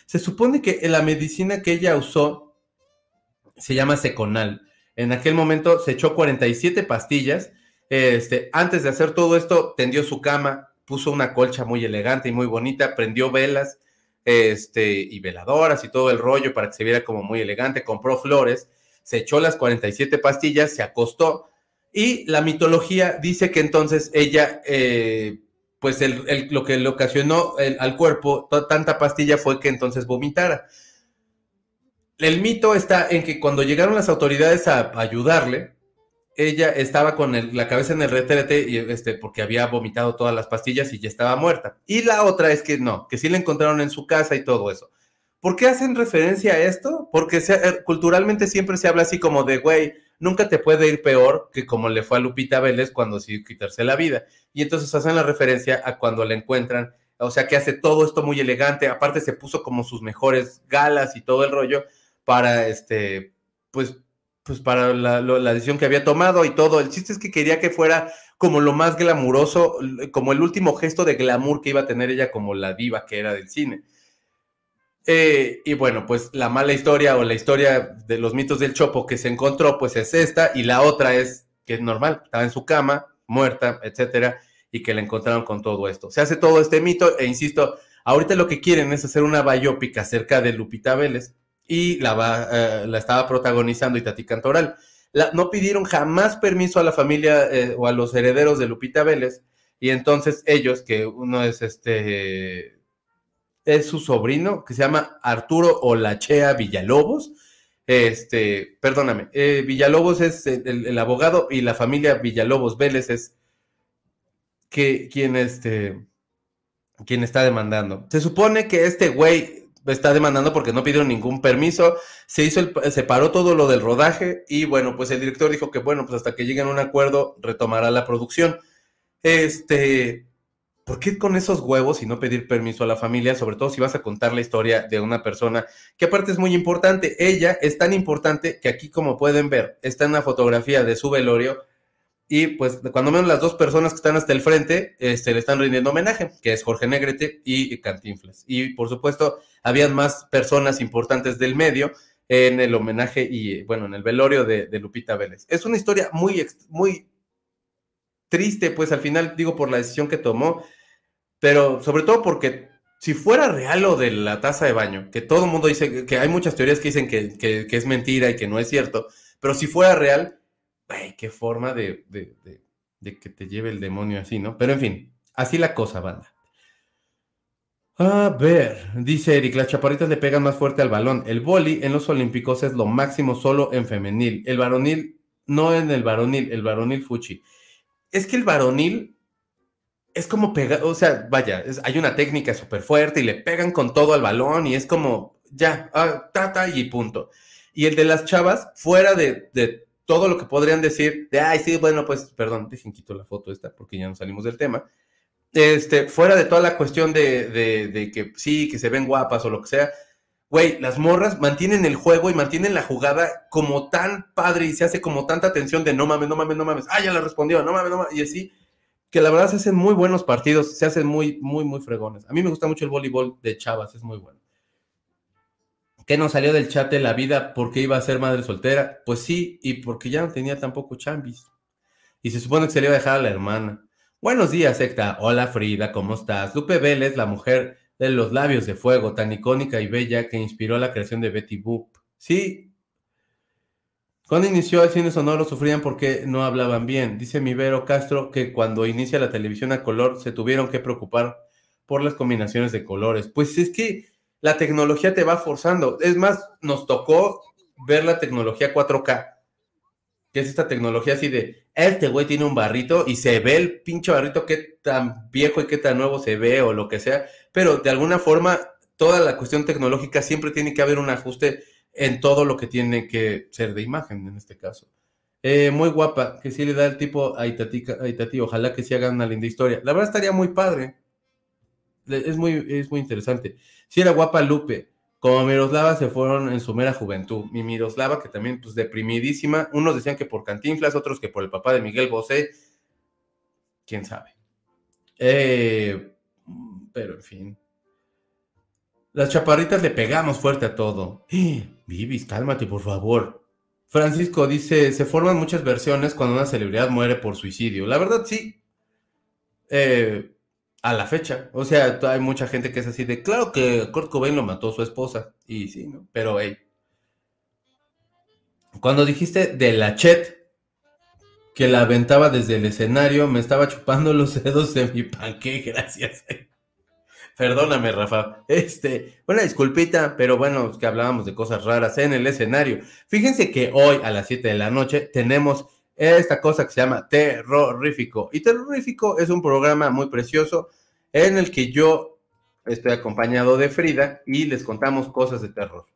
Speaker 2: Se supone que la medicina que ella usó se llama Seconal. En aquel momento se echó 47 pastillas este, antes de hacer todo esto, tendió su cama, puso una colcha muy elegante y muy bonita, prendió velas este, y veladoras y todo el rollo para que se viera como muy elegante, compró flores, se echó las 47 pastillas, se acostó y la mitología dice que entonces ella, eh, pues lo que le ocasionó al cuerpo tanta pastilla fue que entonces vomitara. El mito está en que cuando llegaron las autoridades a ayudarle, ella estaba con la cabeza en el retrete y, este, porque había vomitado todas las pastillas y ya estaba muerta. Y la otra es que no, que sí la encontraron en su casa y todo eso. ¿Por qué hacen referencia a esto? Porque eh, culturalmente siempre se habla así como de, güey, nunca te puede ir peor que como le fue a Lupita Vélez cuando sí quitarse la vida. Y entonces hacen la referencia a cuando la encuentran, o sea, que hace todo esto muy elegante, aparte se puso como sus mejores galas y todo el rollo para, este, pues, pues para la, decisión que había tomado y todo. El chiste es que quería que fuera como lo más glamuroso, como el último gesto de glamour que iba a tener ella como la diva que era del cine. Eh, y bueno, pues la mala historia o la historia de los mitos del Chopo que se encontró, pues es esta, y la otra es que es normal, estaba en su cama, muerta, etcétera, y que la encontraron con todo esto. Se hace todo este mito, e insisto, ahorita lo que quieren es hacer una biopic acerca de Lupita Vélez, y eh, la estaba protagonizando Itati Cantoral. no pidieron jamás permiso a la familia eh, o a los herederos de Lupita Vélez y entonces ellos, que uno es este, es su sobrino, que se llama Arturo Olachea Villalobos, este, perdóname, eh, Villalobos es el, abogado y la familia Villalobos Vélez es que, quien, este, quien está demandando. Se supone que este güey está demandando porque no pidieron ningún permiso, se hizo el, se paró todo lo del rodaje y bueno, pues el director dijo que bueno, pues hasta que lleguen a un acuerdo retomará la producción. Este, ¿por qué con esos huevos y no pedir permiso a la familia? Sobre todo si vas a contar la historia de una persona que aparte es muy importante. Ella es tan importante que aquí como pueden ver, está en la fotografía de su velorio y pues cuando menos las dos personas que están hasta el frente este, le están rindiendo homenaje, que es Jorge Negrete y Cantinflas. Y por supuesto, habían más personas importantes del medio. en el homenaje y, bueno, en el velorio de, Lupita Vélez. Es una historia muy, muy triste, pues al final digo por la decisión que tomó, pero sobre todo porque si fuera real lo de la taza de baño, que todo el mundo dice que- hay muchas teorías que dicen que- que es mentira y que no es cierto, pero si fuera real, güey, qué forma de, de- de- que te lleve el demonio así, ¿no? Pero en fin, así la cosa, banda. A ver, dice Eric, las chaparritas le pegan más fuerte al balón. El boli en los olímpicos es lo máximo solo en femenil. El varonil, no en el varonil, el varonil fuchi. Es que el varonil es como pegar, o sea, vaya, hay una técnica súper fuerte y le pegan con todo al balón y es como, ya, ah, tata y punto. Y el de las chavas, fuera de todo lo que podrían decir, de, ay, sí, bueno, pues, perdón, dejen quito la foto esta porque ya no salimos del tema. Este, fuera de toda la cuestión de, de, de que sí, que se ven guapas o lo que sea, güey, las morras mantienen el juego y mantienen la jugada como tan padre y se hace como tanta tensión de no mames, no mames, no mames, ah, ya la respondió, no mames, no mames, y así, que la verdad se hacen muy buenos partidos, se hacen muy, muy, muy fregones. A mí me gusta mucho el voleibol de chavas, es muy bueno. ¿Qué nos salió del chat de la vida porque iba a ser madre soltera? Pues sí, y porque ya no tenía tampoco chambis. Y se supone que se le iba a dejar a la hermana. Buenos días, secta. Hola, Frida, ¿cómo estás? Lupe Vélez, la mujer de los labios de fuego, tan icónica y bella que inspiró la creación de Betty Boop. Sí. Cuando inició el cine sonoro sufrían porque no hablaban bien. Dice mi Vero Castro que cuando inicia la televisión a color se tuvieron que preocupar por las combinaciones de colores. Pues es que la tecnología te va forzando. Es más, nos tocó ver la tecnología 4K, que es esta tecnología así de, este güey tiene un barrito y se ve el pinche barrito, qué tan viejo y qué tan nuevo se ve o lo que sea, pero de alguna forma toda la cuestión tecnológica siempre tiene que haber un ajuste en todo lo que tiene que ser de imagen en este caso. Eh, muy guapa, que sí le da el tipo a Itati, a ojalá que sí hagan una linda historia. La verdad estaría muy padre. Es muy, es muy interesante. Sí era guapa Lupe, como Miroslava se fueron en su mera juventud. Mi Miroslava, que también, pues, deprimidísima. Unos decían que por Cantinflas, otros que por el papá de Miguel Bosé. Quién sabe. Eh, pero, en fin. Las chaparritas le pegamos fuerte a todo. Vivis, cálmate, por favor. Francisco dice, se forman muchas versiones cuando una celebridad muere por suicidio. La verdad, sí. Eh, a la fecha. O sea, hay mucha gente que es así de, claro que Kurt Cobain lo mató su esposa. Y sí, ¿no? Pero, hey. Cuando dijiste de la Chet, que la aventaba desde el escenario, me estaba chupando los dedos de mi panque, gracias. Perdóname, Rafa. Este, una disculpita, pero bueno, es que hablábamos de cosas raras en el escenario. Fíjense que hoy a las 7 de la noche tenemos esta cosa que se llama Terrorífico. Y Terrorífico es un programa muy precioso en el que yo estoy acompañado de Frida y les contamos cosas de terror.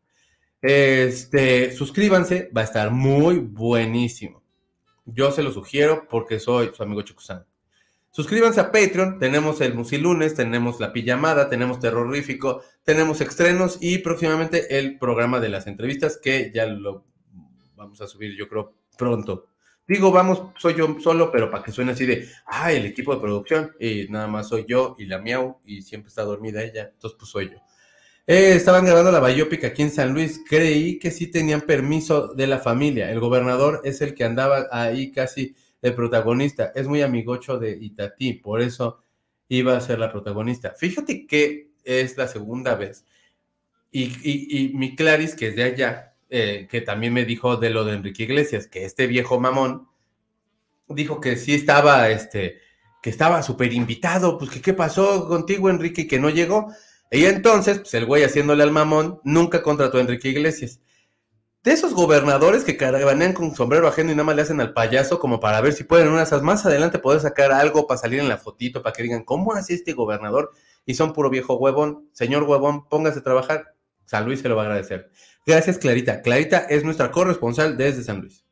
Speaker 2: Este, suscríbanse, va a estar muy buenísimo. Yo se lo sugiero porque soy su amigo Chucusan. Suscríbanse a Patreon, tenemos el Musilunes, tenemos la pijamada, tenemos terrorífico, tenemos estrenos y próximamente el programa de las entrevistas que ya lo vamos a subir yo creo pronto. Digo, vamos, soy yo solo, pero para que suene así de, ah, el equipo de producción, y nada más soy yo y la miau, y siempre está dormida ella, entonces pues soy yo. Eh, estaban grabando la Biopic aquí en San Luis, creí que sí tenían permiso de la familia, el gobernador es el que andaba ahí casi el protagonista, es muy amigocho de Itatí, por eso iba a ser la protagonista. Fíjate que es la segunda vez, y, y, y mi Claris, que es de allá, eh, que también me dijo de lo de Enrique Iglesias, que este viejo mamón dijo que sí estaba, este, que estaba súper invitado, pues que qué pasó contigo, Enrique, que no llegó. Y entonces, pues el güey haciéndole al mamón, nunca contrató a Enrique Iglesias. De esos gobernadores que caravanean con sombrero ajeno y nada más le hacen al payaso como para ver si pueden una de esas más adelante poder sacar algo para salir en la fotito, para que digan, ¿cómo hace este gobernador? Y son puro viejo huevón. Señor huevón, póngase a trabajar. San Luis se lo va a agradecer. Gracias, Clarita. Clarita es nuestra corresponsal desde San Luis.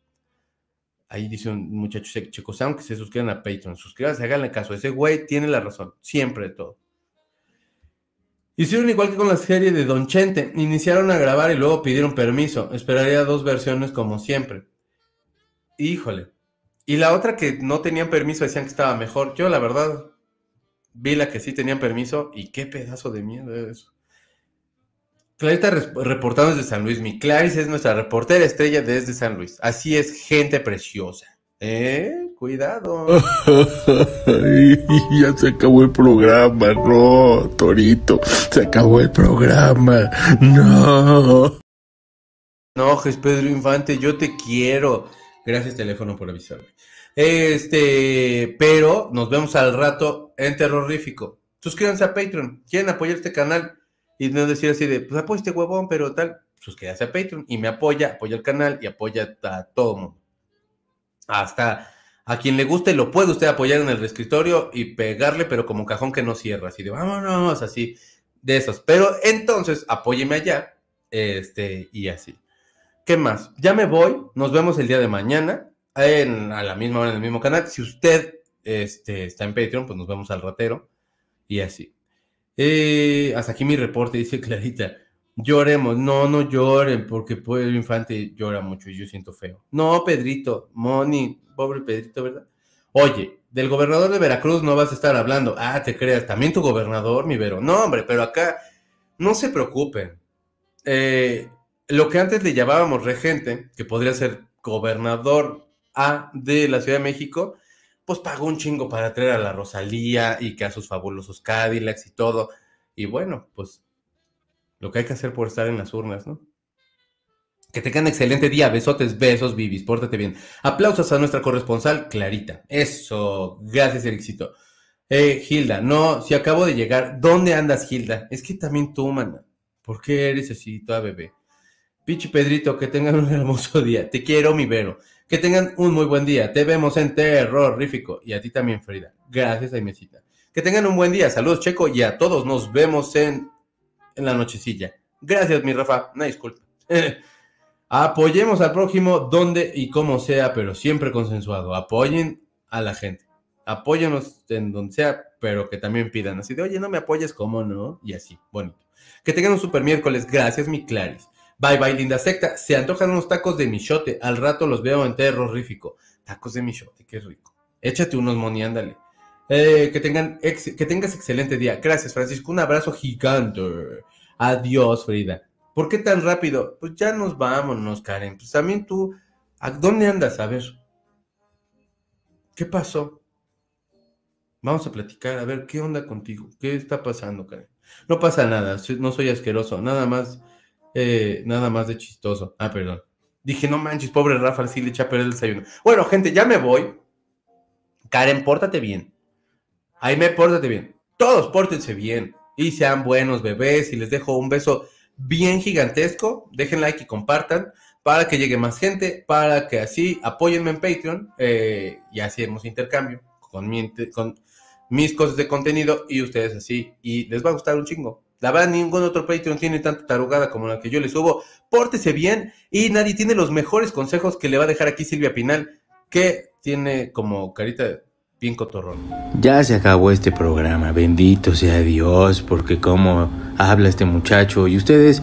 Speaker 2: Ahí dice un muchacho Checo Sound que se suscriban a Patreon. Suscríbanse, háganle caso. Ese güey tiene la razón. Siempre de todo. Hicieron igual que con la serie de Don Chente. Iniciaron a grabar y luego pidieron permiso. Esperaría dos versiones como siempre. Híjole. Y la otra que no tenían permiso decían que estaba mejor. Yo, la verdad, vi la que sí tenían permiso y qué pedazo de miedo es eso. Clarita reportando desde San Luis. Mi Clarice es nuestra reportera estrella desde San Luis. Así es, gente preciosa. ¿Eh? Cuidado.
Speaker 1: ya se acabó el programa, no, Torito, se acabó el programa, no.
Speaker 2: No enojes, Pedro Infante, yo te quiero. Gracias, teléfono, por avisarme. Este, pero nos vemos al rato en Terrorífico. Suscríbanse a Patreon. ¿Quieren apoyar este canal? Y no decir así de, pues apoya este huevón, pero tal. Suscríbanse a Patreon y me apoya, apoya el canal y apoya a todo mundo. Hasta a quien le guste lo puede usted apoyar en el escritorio y pegarle, pero como cajón que no cierra, así de vámonos, así de esos. Pero entonces apóyeme allá, este, y así. ¿Qué más? Ya me voy, nos vemos el día de mañana, en, a la misma hora en el mismo canal. Si usted este, está en Patreon, pues nos vemos al ratero, y así. Eh, hasta aquí mi reporte, dice Clarita. Lloremos, no, no lloren, porque pues, el infante llora mucho y yo siento feo. No, Pedrito, Moni, pobre Pedrito, ¿verdad? Oye, del gobernador de Veracruz no vas a estar hablando. Ah, te creas, también tu gobernador, mi Vero. No, hombre, pero acá no se preocupen. Eh, lo que antes le llamábamos regente, que podría ser gobernador A de la Ciudad de México, pues pagó un chingo para traer a la Rosalía y que a sus fabulosos Cadillacs y todo. Y bueno, pues lo que hay que hacer por estar en las urnas, ¿no? Que tengan excelente día. Besotes, besos, bibis. Pórtate bien. Aplausos a nuestra corresponsal, Clarita. Eso. Gracias, Ericito. Eh, Hilda, no, si acabo de llegar. ¿Dónde andas, Hilda? Es que también tú, mana. ¿Por qué eres así, toda bebé? Pichi Pedrito, que tengan un hermoso día. Te quiero, mi Vero. Que tengan un muy buen día. Te vemos en Terrorífico. Y a ti también, Frida. Gracias, Aimecita. Que tengan un buen día. Saludos, Checo. Y a todos nos vemos en, en la nochecilla. Gracias, mi Rafa. Una disculpa. Apoyemos al prójimo donde y como sea, pero siempre consensuado. Apoyen a la gente. Apóyenos en donde sea, pero que también pidan así de, oye, no me apoyes, ¿cómo no? Y así, bonito. Que tengan un super miércoles. Gracias, mi Claris. Bye, bye, linda secta. Se antojan unos tacos de michote. Al rato los veo en terrorífico. Tacos de michote, qué rico. Échate unos, Moni, ándale. Eh, que, tengan que tengas excelente día. Gracias, Francisco. Un abrazo gigante. Adiós, Frida. ¿Por qué tan rápido? Pues ya nos vámonos, Karen. Pues también tú, ¿a dónde andas? A ver. ¿Qué pasó? Vamos a platicar, a ver, ¿qué onda contigo? ¿Qué está pasando, Karen? No pasa nada, no soy asqueroso, nada más, eh, nada más de chistoso. Ah, perdón. Dije, no manches, pobre Rafa, sí le echa a perder el desayuno. Bueno, gente, ya me voy. Karen, pórtate bien. Aime, pórtate bien. Todos pórtense bien. Y sean buenos bebés. Y les dejo un beso bien gigantesco. Dejen like y compartan para que llegue más gente, para que así apóyenme en Patreon eh, y hacemos intercambio con, mi, con mis cosas de contenido y ustedes así. Y les va a gustar un chingo. La verdad, ningún otro Patreon tiene tanta tarugada como la que yo les subo. Pórtese bien y nadie tiene los mejores consejos que le va a dejar aquí Silvia Pinal, que tiene como carita bien cotorrón.
Speaker 1: Ya se acabó este programa, bendito sea Dios, porque como habla este muchacho y ustedes,